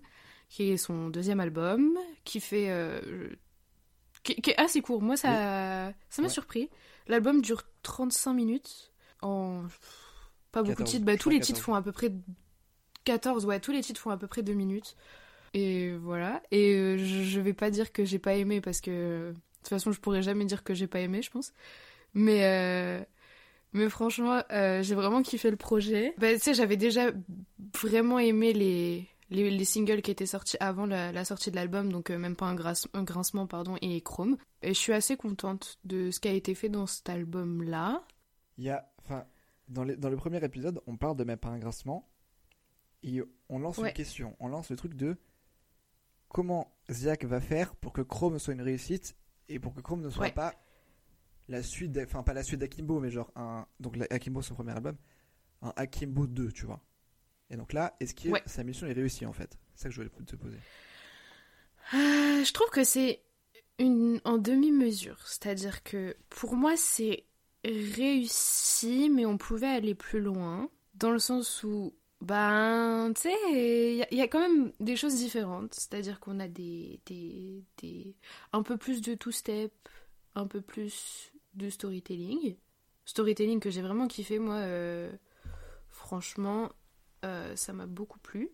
qui est son deuxième album, qui fait. euh, qui, qui est assez court. Moi, ça ça m'a Ouais. surpris. L'album dure 35 minutes. En. Pas beaucoup 14, de titres. Bah, tous les 14. titres font à peu près 14, ouais, tous les titres font à peu près 2 minutes. Et voilà. Et euh, je, je vais pas dire que j'ai pas aimé parce que. De toute façon, je pourrais jamais dire que j'ai pas aimé, je pense. Mais. Mais franchement, euh, j'ai vraiment kiffé le projet. Bah, tu sais, j'avais déjà vraiment aimé les, les, les singles qui étaient sortis avant la, la sortie de l'album, donc euh, même pas un, grince- un grincement, pardon, et Chrome. Et je suis assez contente de ce qui a été fait dans cet album-là. Il y a, enfin, dans, les- dans le premier épisode, on parle de même pas un grincement. Et on lance Ouais. une question. On lance le truc de comment Ziak va faire pour que Chrome soit une réussite et pour que Chrome ne soit Ouais. pas la suite, enfin pas la suite d'Akimbo, mais genre un, donc Akimbo son premier album, un Akimbo 2, tu vois. Et donc là, est-ce que Ouais. sa mission est réussie en fait? C'est ça que je voulais te poser. Euh, je trouve que c'est une en demi-mesure. C'est-à-dire que pour moi, c'est réussi, mais on pouvait aller plus loin. Dans le sens où, ben, tu sais, il y, y, a quand même des choses différentes. C'est-à-dire qu'on a des, des, des. un peu plus de two-step, un peu plus de storytelling. Storytelling que j'ai vraiment kiffé, moi. Euh, franchement, euh, ça m'a beaucoup plu.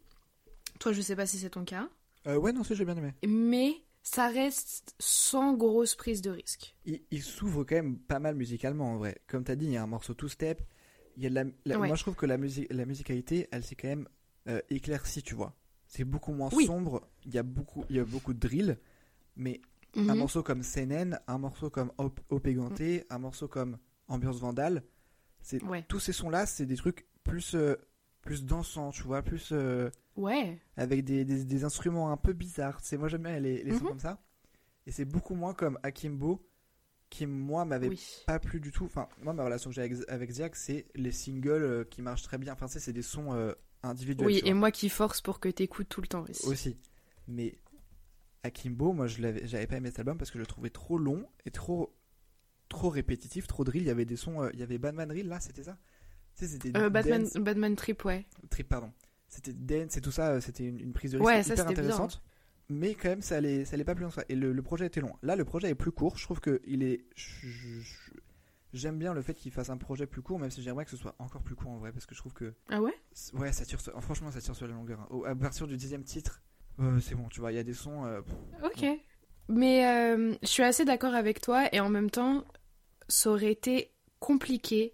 Toi, je sais pas si c'est ton cas. Euh, ouais, non, c'est j'ai bien aimé. Mais ça reste sans grosse prise de risque. Il, il s'ouvre quand même pas mal musicalement en vrai. Comme tu as dit, il y a un morceau two-step. Il y a de la, la Ouais. Moi, je trouve que la, musique, la musicalité, elle s'est quand même éclaircie, tu vois. C'est beaucoup moins Oui. sombre. Il y a beaucoup, il y a beaucoup de drill. Mais un Mhm. morceau comme CNN, un morceau comme Op- Opéganté, un morceau comme Ambiance Vandale, c'est Ouais. tous ces sons-là, c'est des trucs plus euh, plus dansants, tu vois, plus euh, Ouais. avec des, des, des instruments un peu bizarres. C'est moi j'aime bien les, les sons Mhm. comme ça. Et c'est beaucoup moins comme Akimbo qui moi m'avait Oui. pas plu du tout. Enfin, moi ma relation que j'ai avec, avec Ziak, c'est les singles euh, qui marchent très bien. Enfin, c'est des sons individuels. Oui, et moi qui force pour que t'écoutes tout le temps aussi. aussi. Mais Akimbo, moi je j'avais pas aimé cet album parce que je le trouvais trop long et trop trop répétitif, trop drill. Il y avait des sons, euh, il y avait Batman Drill là, c'était ça? Tu sais, Euh, Batman, dance- Batman Trip, ouais. trip, pardon. C'était dance et tout ça, euh, c'était une, une prise de risque Ouais, ça, hyper c'était bien. intéressante. Mais quand même, ça allait, ça allait pas plus loin que ça. Et le, le projet était long. Là, le projet est plus court. Je trouve que il est. J'aime bien le fait qu'il fasse un projet plus court, même si j'aimerais que ce soit encore plus court en vrai, parce que je trouve que. Ah ouais? Ouais, ça tire sur- Franchement, ça tire sur la longueur. hein. À partir du dixième titre, euh, c'est bon, tu vois, il y a des sons. euh, Ok. Mais euh, je suis assez d'accord avec toi et en même temps, ça aurait été compliqué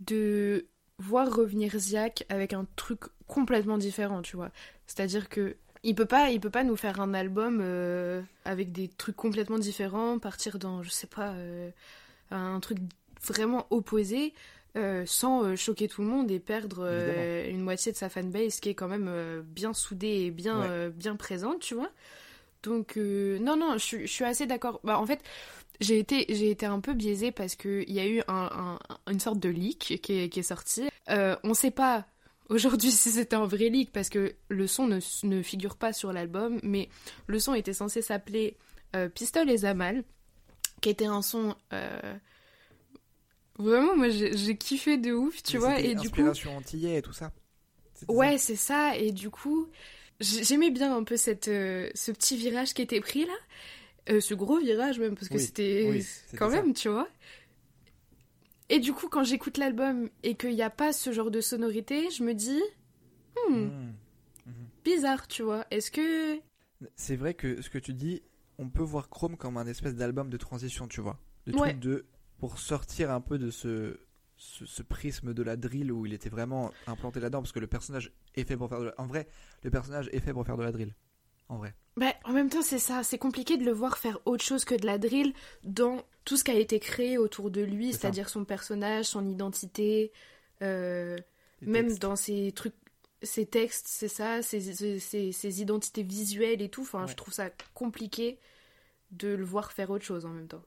de voir revenir Ziak avec un truc complètement différent, tu vois. C'est-à-dire que il peut pas, il peut pas nous faire un album euh, avec des trucs complètement différents, partir dans, je sais pas, euh, un truc vraiment opposé. Euh, sans euh, choquer tout le monde et perdre euh, une moitié de sa fanbase qui est quand même bien soudée et bien, Ouais. bien présente, tu vois. Donc, non, non, je, suis- je suis assez d'accord. Bah, en fait, j'ai été, j'ai été un peu biaisée parce qu'il y a eu un, un- une sorte de leak qui est, qui est sorti. On sait pas aujourd'hui *laughs* si c'était un vrai leak parce que le son ne, ne figure pas sur l'album, mais le son était censé s'appeler Pistol et Zamal, qui était un son. Vraiment, moi j'ai kiffé de ouf, tu mais vois, et du coup. Inspiration antillais et tout ça. Ouais, c'est ça. Et du coup, j'aimais bien un peu cette, euh, ce petit virage qui était pris là. Euh, ce gros virage même, parce que Oui, c'était oui, quand ça. même, tu vois. Et du coup, quand j'écoute l'album et qu'il n'y a pas ce genre de sonorité, je me dis, hmm, Mmh. bizarre, tu vois. Est-ce que... C'est vrai que ce que tu dis, on peut voir Chrome comme un espèce d'album de transition, tu vois. De Ouais. truc de. Pour sortir un peu de ce, ce, ce prisme de la drill où il était vraiment implanté là-dedans, parce que le personnage est fait pour faire de la. En vrai, le personnage est fait pour faire de la drill. En vrai. Bah, en même temps, c'est ça. C'est compliqué de le voir faire autre chose que de la drill dans tout ce qui a été créé autour de lui, c'est-à-dire son personnage, son identité, euh, même textes. dans ses trucs, ses textes, c'est ça, ses, ses, ses- ses identités visuelles et tout. Enfin, Ouais. je trouve ça compliqué de le voir faire autre chose en même temps.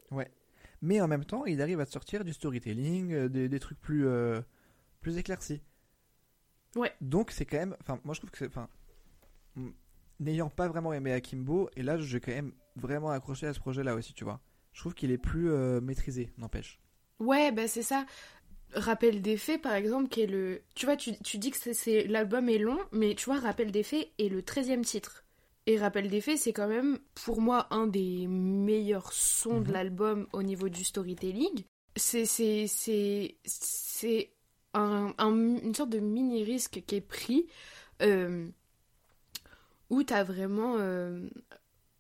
Mais en même temps, il arrive à te sortir du storytelling, euh, des, des trucs plus, euh, plus éclaircis. Ouais. Donc c'est quand même. Enfin, moi je trouve que c'est. Enfin, n'ayant pas vraiment aimé Akimbo, et là j'ai quand même vraiment accroché à ce projet-là aussi, tu vois. Je trouve qu'il est plus euh, maîtrisé, n'empêche. Ouais, bah c'est ça. Rappel des faits, par exemple, qui est le. Tu vois, tu, tu dis que c'est- l'album est long, mais tu vois, Rappel des faits est le 13 titre. Et Rappel des faits, c'est quand même, pour moi, un des meilleurs sons de Mhm. l'album au niveau du storytelling. C'est un, un- une sorte de mini risque qui est pris euh, où t'as vraiment euh,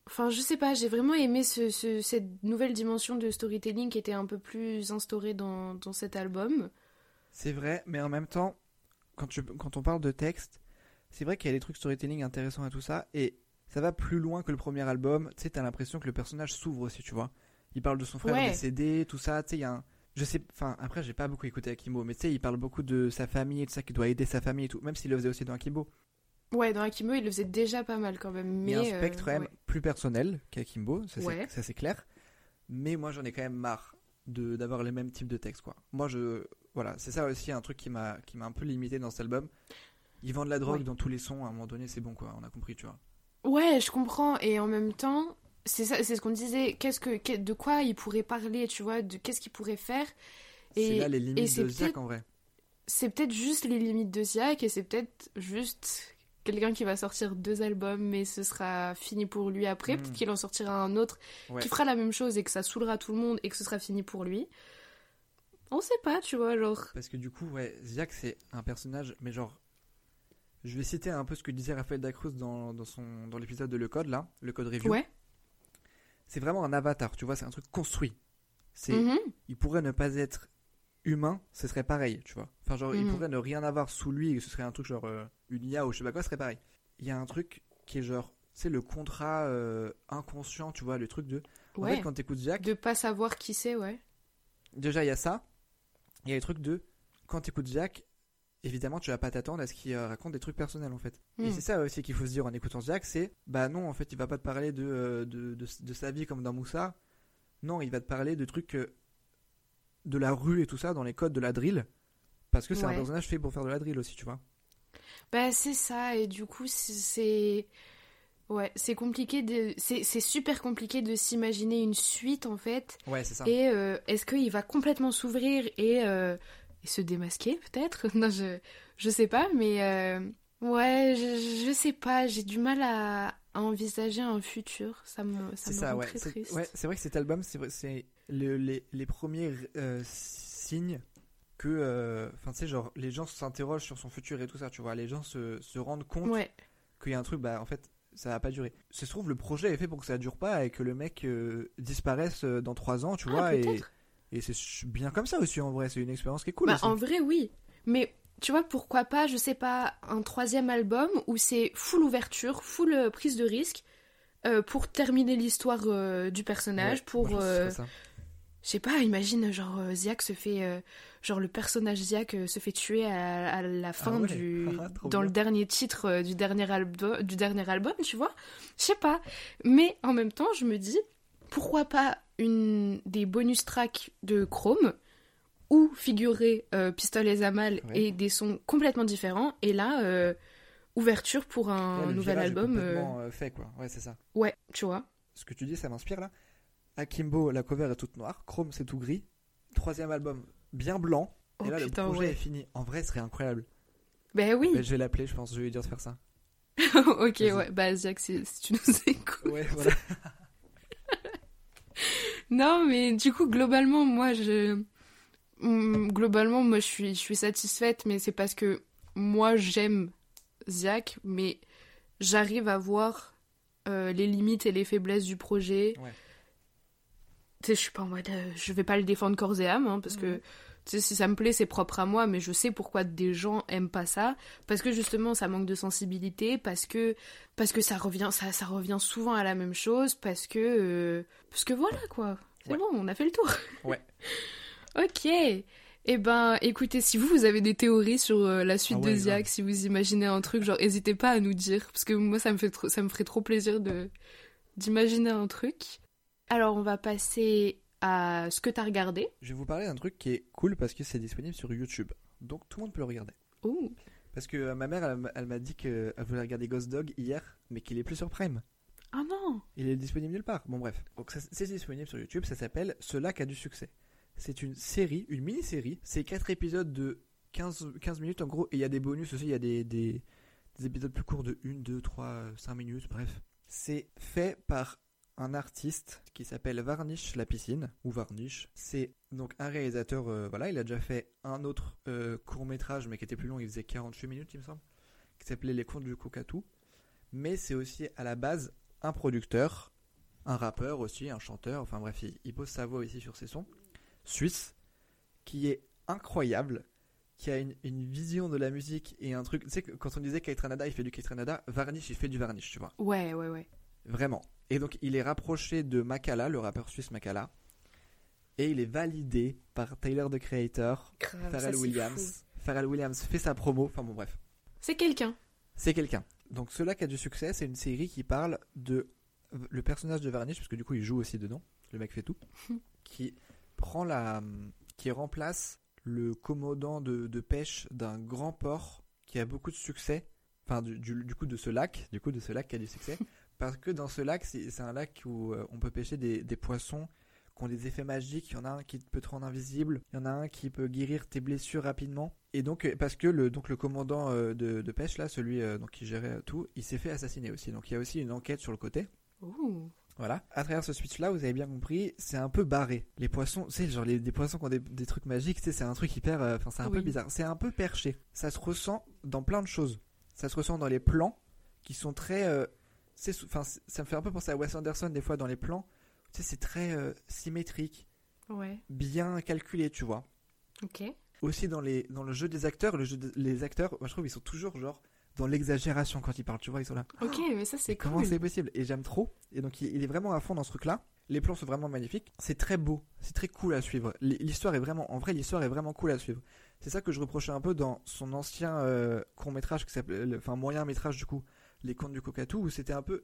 Enfin, je sais pas, j'ai vraiment aimé ce, ce- cette nouvelle dimension de storytelling qui était un peu plus instaurée dans, dans cet album. C'est vrai, mais en même temps, quand, tu, quand on parle de texte, c'est vrai qu'il y a des trucs storytelling intéressants et tout ça, et ça va plus loin que le premier album. Tu sais, t'as l'impression que le personnage s'ouvre aussi, tu vois. Il parle de son frère Ouais. décédé, tout ça, tu sais, il y a un. Je sais, enfin, après, j'ai pas beaucoup écouté Akimbo, mais tu sais, il parle beaucoup de sa famille et de ça, qu'il doit aider sa famille et tout, même s'il le faisait aussi dans Akimbo. Ouais, dans Akimo, il le faisait déjà pas mal quand même. Mais il y a un euh, spectre quand même ouais. plus personnel qu'Akimbo, ça c'est- Ouais. ça, c'est clair. Mais moi, j'en ai quand même marre d'avoir les mêmes types de textes, quoi. Moi, je. Voilà, c'est ça aussi un truc qui m'a un peu limité dans cet album. Ils vendent de la drogue dans tous les sons, à un moment donné, c'est bon, quoi, on a compris, tu vois. Ouais, je comprends. Et en même temps, c'est ça, c'est ce qu'on disait. Qu'est-ce que, de quoi il pourrait parler, tu vois, de qu'est-ce qu'il pourrait faire? C'est Et, là les limites c'est de Ziak en vrai. c'est peut-être juste les limites de Ziak et c'est peut-être juste quelqu'un qui va sortir deux albums mais ce sera fini pour lui après. Peut-être qu'il en sortira un autre Ouais. qui fera la même chose et que ça saoulera tout le monde et que ce sera fini pour lui. On sait pas, tu vois, genre. Parce que du coup, ouais, Ziak c'est un personnage, mais genre. Je vais citer un peu ce que disait Raphaël Dacruz dans, dans, son, dans l'épisode de Le Code, là, le Code Review. Ouais. C'est vraiment un avatar, tu vois, c'est un truc construit. C'est, Mhm. Il pourrait ne pas être humain, ce serait pareil, tu vois. Enfin, genre, il Mhm. pourrait ne rien avoir sous lui et ce serait un truc genre euh, une IA ou je sais pas quoi, ce serait pareil. Il y a un truc qui est genre, c'est le contrat euh, inconscient, tu vois, le truc de. En Ouais. fait, quand t'écoutes Ziak, De pas savoir qui c'est, ouais. déjà il y a ça. Il y a le truc de quand tu écoutes Jack, évidemment tu vas pas t'attendre à ce qu'il euh, raconte des trucs personnels en fait. Et Mm. c'est ça aussi qu'il faut se dire en écoutant Jack, c'est bah non en fait il va pas te parler de, euh, de, de, de sa vie comme dans Moussa. Non, il va te parler de trucs euh, de la rue et tout ça dans les codes de la drill. Parce que c'est un personnage fait pour faire de la drill aussi, tu vois. Bah c'est ça et du coup c'est- ouais c'est compliqué de c'est c'est super compliqué de s'imaginer une suite en fait Ouais, c'est ça. et euh, est-ce qu'il va complètement s'ouvrir et, euh, et se démasquer peut-être *laughs* non je je sais pas mais euh, ouais je, je sais pas j'ai du mal à, à envisager un futur ça me ça me ça, rend ouais. très triste ouais, c'est vrai que cet album, c'est le- les, les premiers euh, signes que, euh, enfin, tu sais, genre, les gens s'interrogent sur son futur et tout ça, tu vois. Les gens se, se rendent compte ouais qu'il y a un truc, bah, en fait, ça va pas durer. Ça se trouve, le projet est fait pour que ça dure pas et que le mec disparaisse dans trois ans, tu Ah, vois. Et. Et c'est bien comme ça aussi, en vrai. C'est une expérience qui est cool. Bah, en vrai, oui. Mais tu vois, pourquoi pas, je sais pas, un troisième album où c'est full ouverture, full euh, prise de risque euh, pour terminer l'histoire euh, du personnage, Ouais, pour. euh, je sais pas, imagine, genre, Ziak se fait. genre, le personnage Ziak se fait tuer à, à la fin Ah ouais, du. *laughs* ah, dans le dernier titre du, dernier albo- du dernier album, tu vois? Je sais pas. Mais en même temps, je me dis, pourquoi pas une des bonus tracks de Chrome où figurer euh, Pistolet Zamal Ouais. et des sons complètement différents. Et là, euh, ouverture pour un Là, nouvel album. euh, complètement, euh, fait, quoi. Ouais, c'est ça. ouais, tu vois. ce que tu dis, ça m'inspire là. Akimbo, la cover est toute noire, Chrome c'est tout gris. Troisième album, bien blanc. Oh et là, putain, le projet ouais. est fini. En vrai, ce serait incroyable. Ben oui. Mais je vais l'appeler, je pense. Je vais lui dire de faire ça. *laughs* ok, ouais. Bah, si, si tu nous écoutes. Ouais, voilà. *laughs* Non, mais du coup, globalement, moi, je. Hum, Globalement, moi, je suis, je suis satisfaite, mais c'est parce que moi, j'aime Ziak, mais j'arrive à voir euh, les limites et les faiblesses du projet. Ouais. Tu sais, je suis pas en mode. euh, je vais pas le défendre corps et âme, hein, parce que. Tu sais, si ça me plaît, c'est propre à moi, mais je sais pourquoi des gens aiment pas ça. Parce que justement, ça manque de sensibilité, parce que, parce que ça, revient, ça, ça revient souvent à la même chose, parce que. euh, parce que voilà, quoi. C'est Ouais. bon, on a fait le tour. Ouais. *laughs* ok. Eh ben, écoutez, si vous, vous avez des théories sur euh, la suite Ah ouais, de grave. si vous imaginez un truc, genre, n'hésitez pas à nous dire, parce que moi, ça me, fait trop- ça me ferait trop plaisir de d'imaginer un truc. Alors, on va passer à ce que t'as regardé. Je vais vous parler d'un truc qui est cool parce que c'est disponible sur YouTube. Donc tout le monde peut le regarder. Ouh. Parce que euh, ma mère, elle, m'a- elle m'a dit qu'elle voulait regarder Ghost Dog hier, mais qu'il est plus sur Prime. Ah non Il est disponible nulle part. Bon, bref. Donc, c'est disponible sur YouTube. Ça s'appelle Ce lac a du succès. C'est une série, une mini-série. C'est 4 épisodes de 15, 15 minutes en gros. Et il y a des bonus aussi. Il y a des, des, des épisodes plus courts de 1, 2, 3, 5 minutes. Bref. C'est fait par un artiste qui s'appelle Varnish La Piscine. Ou Varnish. C'est donc un réalisateur. euh, voilà, il a déjà fait un autre court métrage, mais qui était plus long. Il faisait 48 minutes, il me semble. Qui s'appelait Les Contes du Cocatou. Mais c'est aussi à la base un producteur, un rappeur aussi, un chanteur, enfin bref, il, il pose sa voix ici sur ses sons, suisse, qui est incroyable, qui a une, une vision de la musique et un truc, tu sais, que quand on disait Kaitranada, il fait du Kaitranada, Varnish, il fait du Varnish, tu vois, Ouais, ouais, ouais. vraiment. Et donc il est rapproché de Makala, le rappeur suisse Makala, et il est validé par Tyler the Creator, Grave, Pharrell. Williams. Pharrell Williams fait sa promo, enfin bon bref. C'est quelqu'un. C'est quelqu'un. Donc cela qui a du succès, c'est une série qui parle de le personnage de Varnish, parce que du coup il joue aussi dedans, le mec fait tout, *laughs* qui prend la, qui remplace le commandant de, de pêche d'un grand port qui a beaucoup de succès, enfin du, du, du coup de ce lac, du coup de ce lac qui a du succès, *laughs* parce que dans ce lac c'est c'est un lac où euh, on peut pêcher des, des poissons qui ont des effets magiques. Il y en a un qui peut te rendre invisible. Il y en a un qui peut guérir tes blessures rapidement. Et donc, euh, parce que le, donc, le commandant euh, de, de pêche, là, celui donc, qui gérait tout, il s'est fait assassiner aussi. Donc, il y a aussi une enquête sur le côté. Ouh. Voilà. À travers ce switch-là, vous avez bien compris, c'est un peu barré. Les poissons, tu sais, genre les, des poissons qui ont des, des trucs magiques, c'est un truc hyper. euh, Enfin, c'est un peu bizarre. C'est un peu perché. Ça se ressent dans plein de choses. Ça se ressent dans les plans qui sont très. euh, c'est Enfin, ça me fait un peu penser à Wes Anderson des fois dans les plans. Tu sais, c'est très euh, symétrique, Ouais. bien calculé, tu vois. Ok. Aussi dans, les, dans le jeu des acteurs, le jeu de- les acteurs, moi je trouve ils sont toujours genre dans l'exagération quand ils parlent, tu vois, ils sont là. Ok, mais ça c'est Et comment c'est possible? Et j'aime trop. Et donc il, il est vraiment à fond dans ce truc-là. Les plans sont vraiment magnifiques. C'est très beau. C'est très cool à suivre. L'histoire est vraiment, en vrai, l'histoire est vraiment cool à suivre. C'est ça que je reprochais un peu dans son ancien court métrage qui s'appelait, le- enfin moyen métrage du coup, Les Contes du Cocatou, où c'était un peu,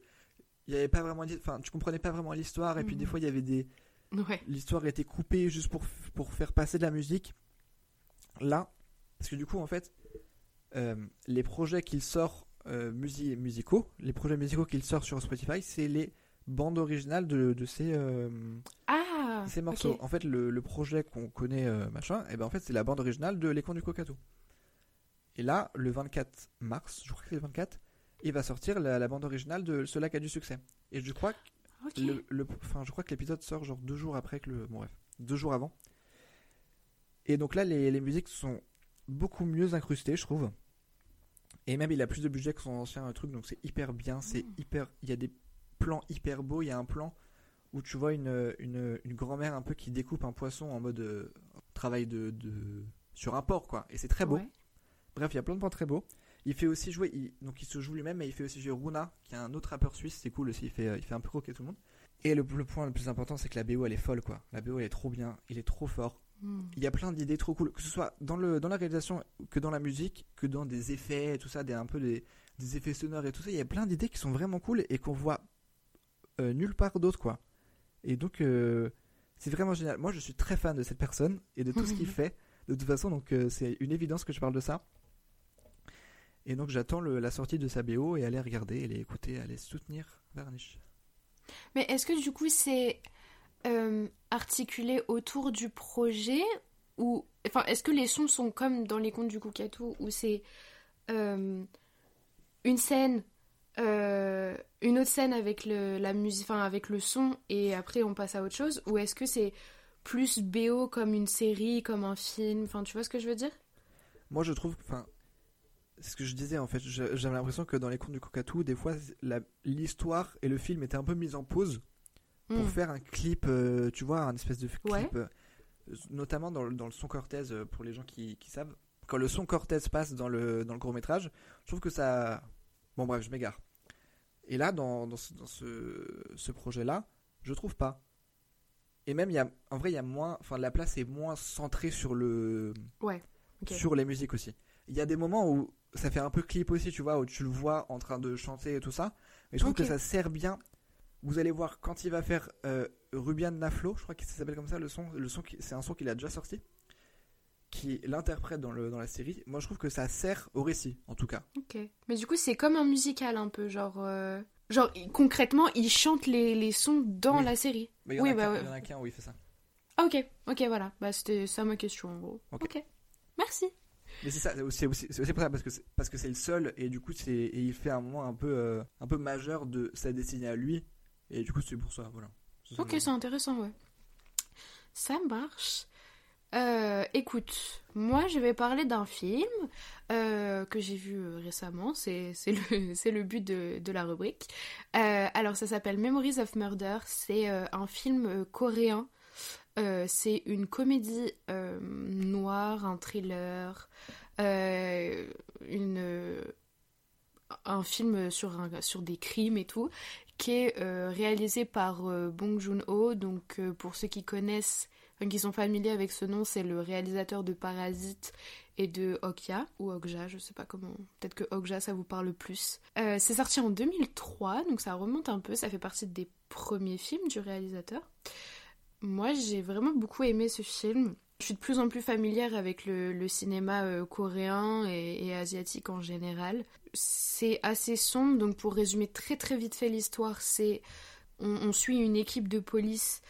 il y avait pas vraiment, enfin tu comprenais pas vraiment l'histoire et puis des Mhm. fois il y avait des, Ouais. l'histoire était coupée juste pour, pour faire passer de la musique. Là, parce que du coup, en fait, euh, les projets qu'il sort euh, musi- musicaux, les projets musicaux qu'il sort sur Spotify, c'est les bandes originales de, de ces, euh, Ah. ces morceaux. En fait, le, le projet qu'on connaît, machin, et ben en fait, c'est la bande originale de Les Contes du Cocatou. Et là, le 24 mars, je crois que c'est le 24, il va sortir la, la bande originale de Cela qui a du succès. Et je crois que le, le- enfin, je crois que l'épisode sort genre deux jours après que le. Bon, bref, deux jours avant. Et donc là, les, les musiques sont beaucoup mieux incrustées, je trouve. Et même, il a plus de budget que son ancien truc, donc c'est hyper bien. C'est hyper. Il y a des plans hyper beaux. Il y a un plan où tu vois une, une, une grand-mère un peu qui découpe un poisson en mode euh, travail de, de. sur un port, quoi. Et c'est très beau. Ouais. Bref, il y a plein de plans très beaux. Il fait aussi jouer, il- donc il se joue lui-même, mais il fait aussi jouer Runa, qui est un autre rappeur suisse, c'est cool aussi, il fait, euh, il fait un peu croquer tout le monde. Et le, le point le plus important, c'est que la BO elle est folle quoi. La BO elle est trop bien, il est trop fort. Hmm. Il y a plein d'idées trop cool, que ce soit dans, le, dans la réalisation, que dans la musique, que dans des effets, tout ça, des, un peu des, des effets sonores et tout ça. Il y a plein d'idées qui sont vraiment cool et qu'on voit euh, nulle part d'autre quoi. Et donc, euh, c'est vraiment génial. Moi je suis très fan de cette personne et de tout ce qu'il *laughs* fait. De toute façon, donc euh, c'est une évidence que je parle de ça. Et donc j'attends la sortie de sa BO et aller regarder, aller écouter, aller soutenir Varnish. Mais est-ce que du coup c'est euh, articulé autour du projet ou enfin est-ce que les sons sont comme dans les contes du Koukatou où c'est euh, une scène euh, une autre scène avec le la musique enfin avec le son et après on passe à autre chose? Ou est-ce que c'est plus BO comme une série comme un film? Enfin tu vois ce que je veux dire? Moi je trouve, enfin, ce que je disais en fait, j'avais l'impression que dans les contes du Cocatou, des fois l'histoire et le film étaient un peu mis en pause pour Hmm. faire un clip, euh, tu vois, un espèce de clip, Ouais. euh, notamment dans, le- dans le son Cortez, euh, pour les gens qui, qui savent. Quand le son Cortez passe dans le, dans le court métrage, je trouve que ça... Bon bref, je m'égare. Et là, dans, dans ce, dans ce, ce projet-là, je trouve pas. Et même, y a, en vrai, il y a moins... Enfin, la place est moins centrée sur le... Ouais. Sur les musiques aussi. Il y a des moments où ça fait un peu clip aussi, tu vois, où tu le vois en train de chanter et tout ça. Mais je trouve que ça sert bien. Vous allez voir quand il va faire euh, Rubian Naflo, je crois que ça s'appelle comme ça, le son. Le son c'est un son qu'il a déjà sorti, qui l'interprète dans, le, dans la série. Moi, je trouve que ça sert au récit, en tout cas. Ok. Mais du coup, c'est comme un musical un peu, genre. euh, Genre, concrètement, il chante les, les sons dans Oui. la série. Mais il Oui, bah ouais. y en a qu'un où il fait ça. Ah, ok, ok, voilà. Bah, c'était ça ma question, en gros. Ok. Ok. Merci. Mais c'est ça, c'est aussi, c'est aussi pour ça, parce que c'est, parce que c'est le seul, et du coup, c'est, et il fait un moment un peu, euh, un peu majeur de sa destinée à lui. Et du coup, c'est pour ça, voilà. Ça Ok, c'est intéressant, ouais. Ça marche. Euh, écoute, moi je vais parler d'un film euh, que j'ai vu récemment, c'est le, *laughs* le but de, de la rubrique. Euh, alors ça s'appelle Memories of Murder, c'est un film coréen, Euh, c'est une comédie euh, noire, un thriller, euh, un film sur, des crimes et tout, qui est réalisé par Bong Joon-ho. Donc, pour ceux qui connaissent, qui sont familiers avec ce nom, c'est le réalisateur de Parasite et de Okja, ou Okja, je sais pas comment. Peut-être que Okja, ça vous parle plus. C'est sorti en 2003, donc ça remonte un peu, ça fait partie des premiers films du réalisateur. Moi, j'ai vraiment beaucoup aimé ce film. Je suis de plus en plus familière avec le, cinéma euh, coréen et, asiatique en général. C'est assez sombre, donc pour résumer très très vite fait l'histoire, c'est on, suit une équipe de police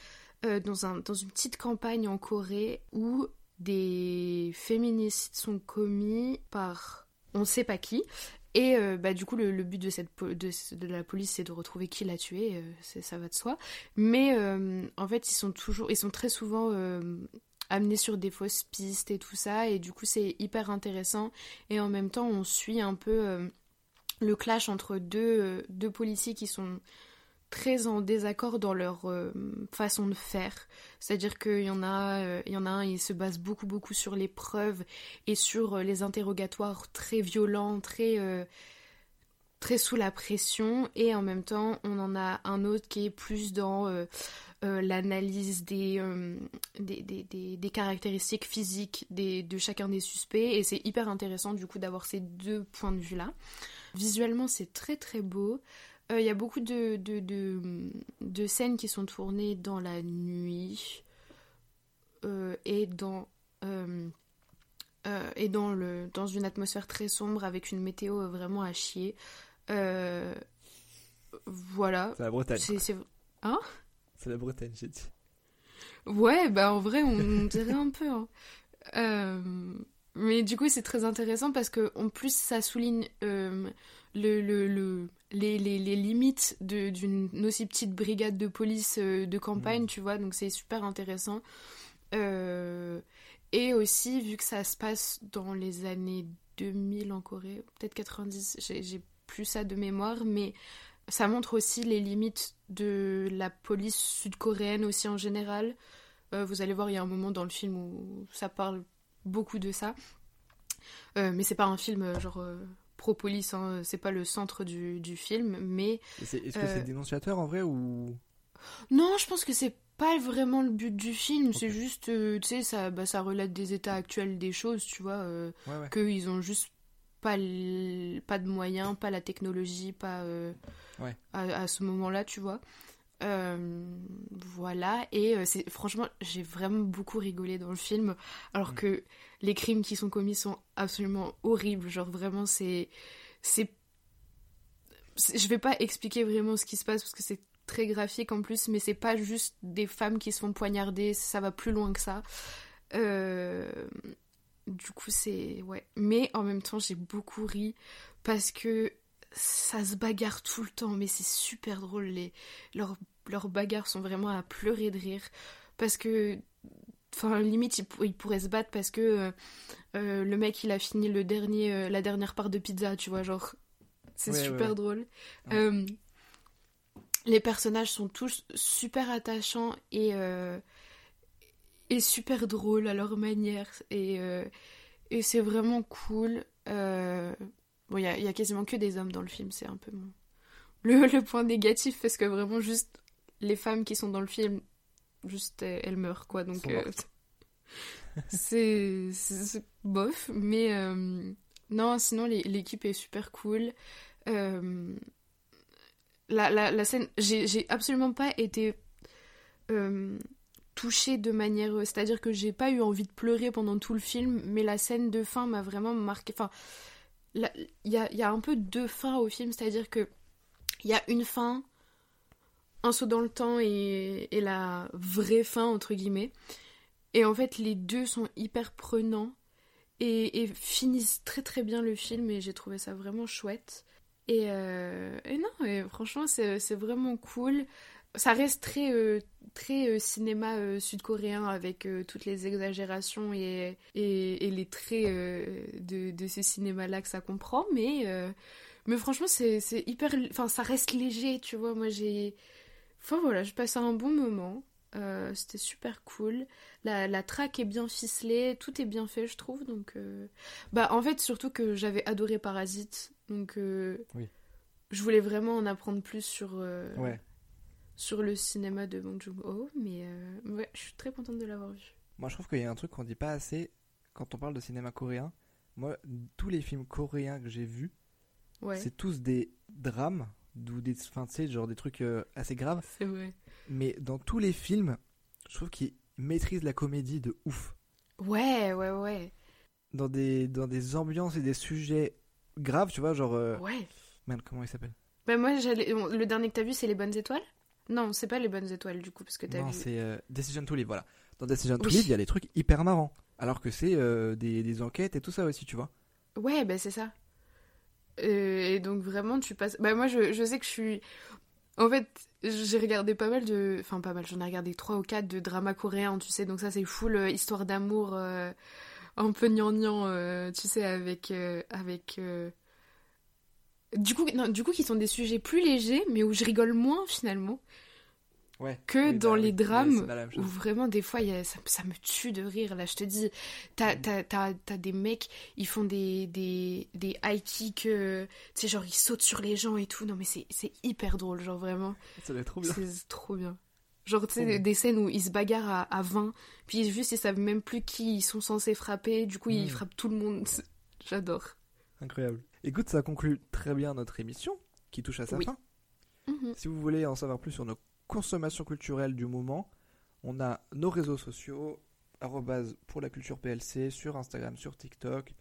euh, dans, un, dans une petite campagne en Corée où des féminicides sont commis par on sait pas qui. Et euh, bah, du coup, le, but de, cette, de, la police, c'est de retrouver qui l'a tué, euh, ça va de soi. Mais euh, en fait, ils sont toujours, ils sont très souvent amenés sur des fausses pistes et tout ça, et du coup, c'est hyper intéressant. Et en même temps, on suit un peu le clash entre deux policiers qui sont très en désaccord dans leur euh, façon de faire. C'est-à-dire qu'il y en a, euh, il y en a un, il se base beaucoup beaucoup sur les preuves et sur euh, les interrogatoires très violents, très euh, très sous la pression, et en même temps, on en a un autre qui est plus dans euh, euh, l'analyse des, euh, des, des, des- des caractéristiques physiques des, de chacun des suspects, et c'est hyper intéressant du coup d'avoir ces deux points de vue-là. Visuellement, c'est très très beau. Euh, Il y a beaucoup de, de, de, de scènes qui sont tournées dans la nuit euh, et dans euh, euh, et dans le dans une atmosphère très sombre avec une météo vraiment à chier. Euh, voilà. C'est la Bretagne. C'est c'est- C'est la Bretagne, j'ai dit. Ouais, bah en vrai, on, dirait un peu. hein. Euh, mais du coup, c'est très intéressant parce que en plus, ça souligne euh, le, le, le- les, les, les limites d'une aussi petite brigade de police euh, de campagne, Mhm. tu vois. Donc c'est super intéressant. Euh, et aussi, vu que ça se passe dans les années 2000 en Corée, peut-être 90, j'ai plus ça de mémoire, mais ça montre aussi les limites de la police sud-coréenne aussi en général. Euh, vous allez voir, il y a un moment dans le film où ça parle beaucoup de ça. Euh, mais c'est pas un film genre euh, pro-police, hein, c'est pas le centre du, du film. Mais Est-ce que Euh, c'est dénonciateur en vrai ou? non, je pense que c'est pas vraiment le but du film. C'est juste, euh, tu sais, ça, bah, ça relate des états actuels des choses, tu vois. euh, Ouais, ouais. qu'ils ont juste pas, l- pas de moyens, pas la technologie, pas euh, Ouais. à, à ce moment-là, tu vois. Euh, voilà, et euh, c'est franchement, j'ai vraiment beaucoup rigolé dans le film, alors Mm. que les crimes qui sont commis sont absolument horribles. Genre vraiment, c'est, c'est, c'est- je vais pas expliquer vraiment ce qui se passe parce que c'est très graphique en plus, mais c'est pas juste des femmes qui se font poignarder, ça va plus loin que ça. Euh, du coup, c'est. Ouais. Mais en même temps, j'ai beaucoup ri parce que ça se bagarre tout le temps, mais c'est super drôle. Les... Leurs, leurs bagarres sont vraiment à pleurer de rire parce que. Enfin, limite, ils, pour- ils pourraient se battre parce que euh, euh, le mec, il a fini le dernier, euh, la dernière part de pizza, tu vois, genre. C'est Ouais, super ouais. drôle. Ouais. Euh, les personnages sont tous super attachants et, et super drôles à leur manière. Et, et c'est vraiment cool. Bon, il y a, il y a quasiment que des hommes dans le film, c'est un peu mon... le, le point négatif parce que vraiment, juste les femmes qui sont dans le film, juste elles, meurent quoi. Donc euh, *laughs* c'est bof. Mais euh, non, sinon l'équipe est super cool. Euh, la, la, la scène, j'ai absolument pas été touchée de manière. C'est-à-dire que j'ai pas eu envie de pleurer pendant tout le film, mais la scène de fin m'a vraiment marqué. Enfin, il y a, y a un peu deux fins au film, c'est-à-dire que il y a une fin, un saut dans le temps et, la vraie fin, entre guillemets. Et en fait, les deux sont hyper prenants et, finissent très très bien le film et j'ai trouvé ça vraiment chouette. Et, euh, et non, et franchement, c'est vraiment cool. Ça reste très, euh, très euh, cinéma sud-coréen avec toutes les exagérations et, les traits de, de ce cinéma-là que ça comprend, mais, mais franchement, c'est hyper. Enfin, ça reste léger, tu vois. Moi, j'ai. Enfin, voilà, je passe un bon moment. Euh, C'était super cool. La, la track est bien ficelée, tout est bien fait, je trouve. Donc, euh, bah, en fait, surtout que j'avais adoré Parasite, donc euh, Oui. je voulais vraiment en apprendre plus sur, Ouais. sur le cinéma de Bong Joon-ho, mais ouais, je suis très contente de l'avoir vu. Moi, je trouve qu'il y a un truc qu'on dit pas assez quand on parle de cinéma coréen. Moi, tous les films coréens que j'ai vus, Ouais, c'est tous des drames, ou des, enfin, tu sais, genre des trucs euh, assez graves. c'est vrai. Mais dans tous les films, je trouve qu'ils maîtrisent la comédie de ouf. Ouais, ouais, ouais. Dans des, dans des ambiances et des sujets graves, tu vois, genre. euh, Ouais. Merde, comment il s'appelle? Bah, moi, j'allais... le dernier que t'as vu, c'est Les Bonnes Étoiles? Non, c'est pas les bonnes étoiles du coup, parce que t'as Non, vu. c'est euh, Decision to Live, voilà. Dans Decision to. Live, il y a des trucs hyper marrants. Alors que c'est des, des enquêtes et tout ça aussi, tu vois. Ouais, bah c'est ça. Euh, et donc vraiment, tu passes. Bah moi, je, sais que je suis. En fait, j'ai regardé pas mal de. Enfin, pas mal, j'en ai regardé 3 ou 4 de dramas coréens, tu sais. Donc ça, c'est full euh, histoire d'amour, euh, un peu gnangnan, euh, tu sais, avec. avec Du coup, du coup, qui sont des sujets plus légers, mais où je rigole moins finalement. Ouais. que Oui, dans bah les oui, drames où vraiment des fois y a- ça, ça me tue de rire là je te dis t'as t'as des mecs ils font des des, des high kicks euh, tu sais genre ils sautent sur les gens et tout non mais c'est hyper drôle genre vraiment Ça doit être trop bien. c'est trop bien genre tu sais des, des scènes où ils se bagarrent à, à 20 puis juste ils savent même plus qui ils sont censés frapper du coup Mm. ils frappent tout le monde j'adore Incroyable. Écoute, ça conclut très bien notre émission qui touche à sa Oui. fin. Mhm. Si vous voulez en savoir plus sur nos consommations culturelles du moment, on a nos réseaux sociaux, arrobase pour la culture PLC, sur Instagram, sur TikTok.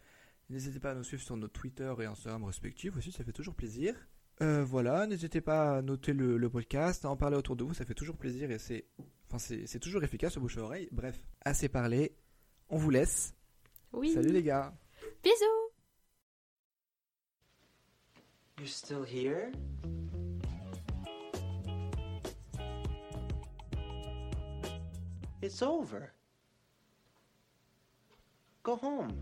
N'hésitez pas à nous suivre sur nos Twitter et Instagram respectifs aussi, ça fait toujours plaisir. Euh, voilà, n'hésitez pas à noter le, le podcast, à en parler autour de vous, ça fait toujours plaisir et c'est enfin, c'est c'est toujours efficace au bouche à oreille. Bref, assez parlé, on vous laisse. oui Salut les gars bisous You're still here? It's over. Go home.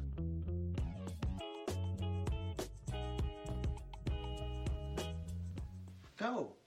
Go.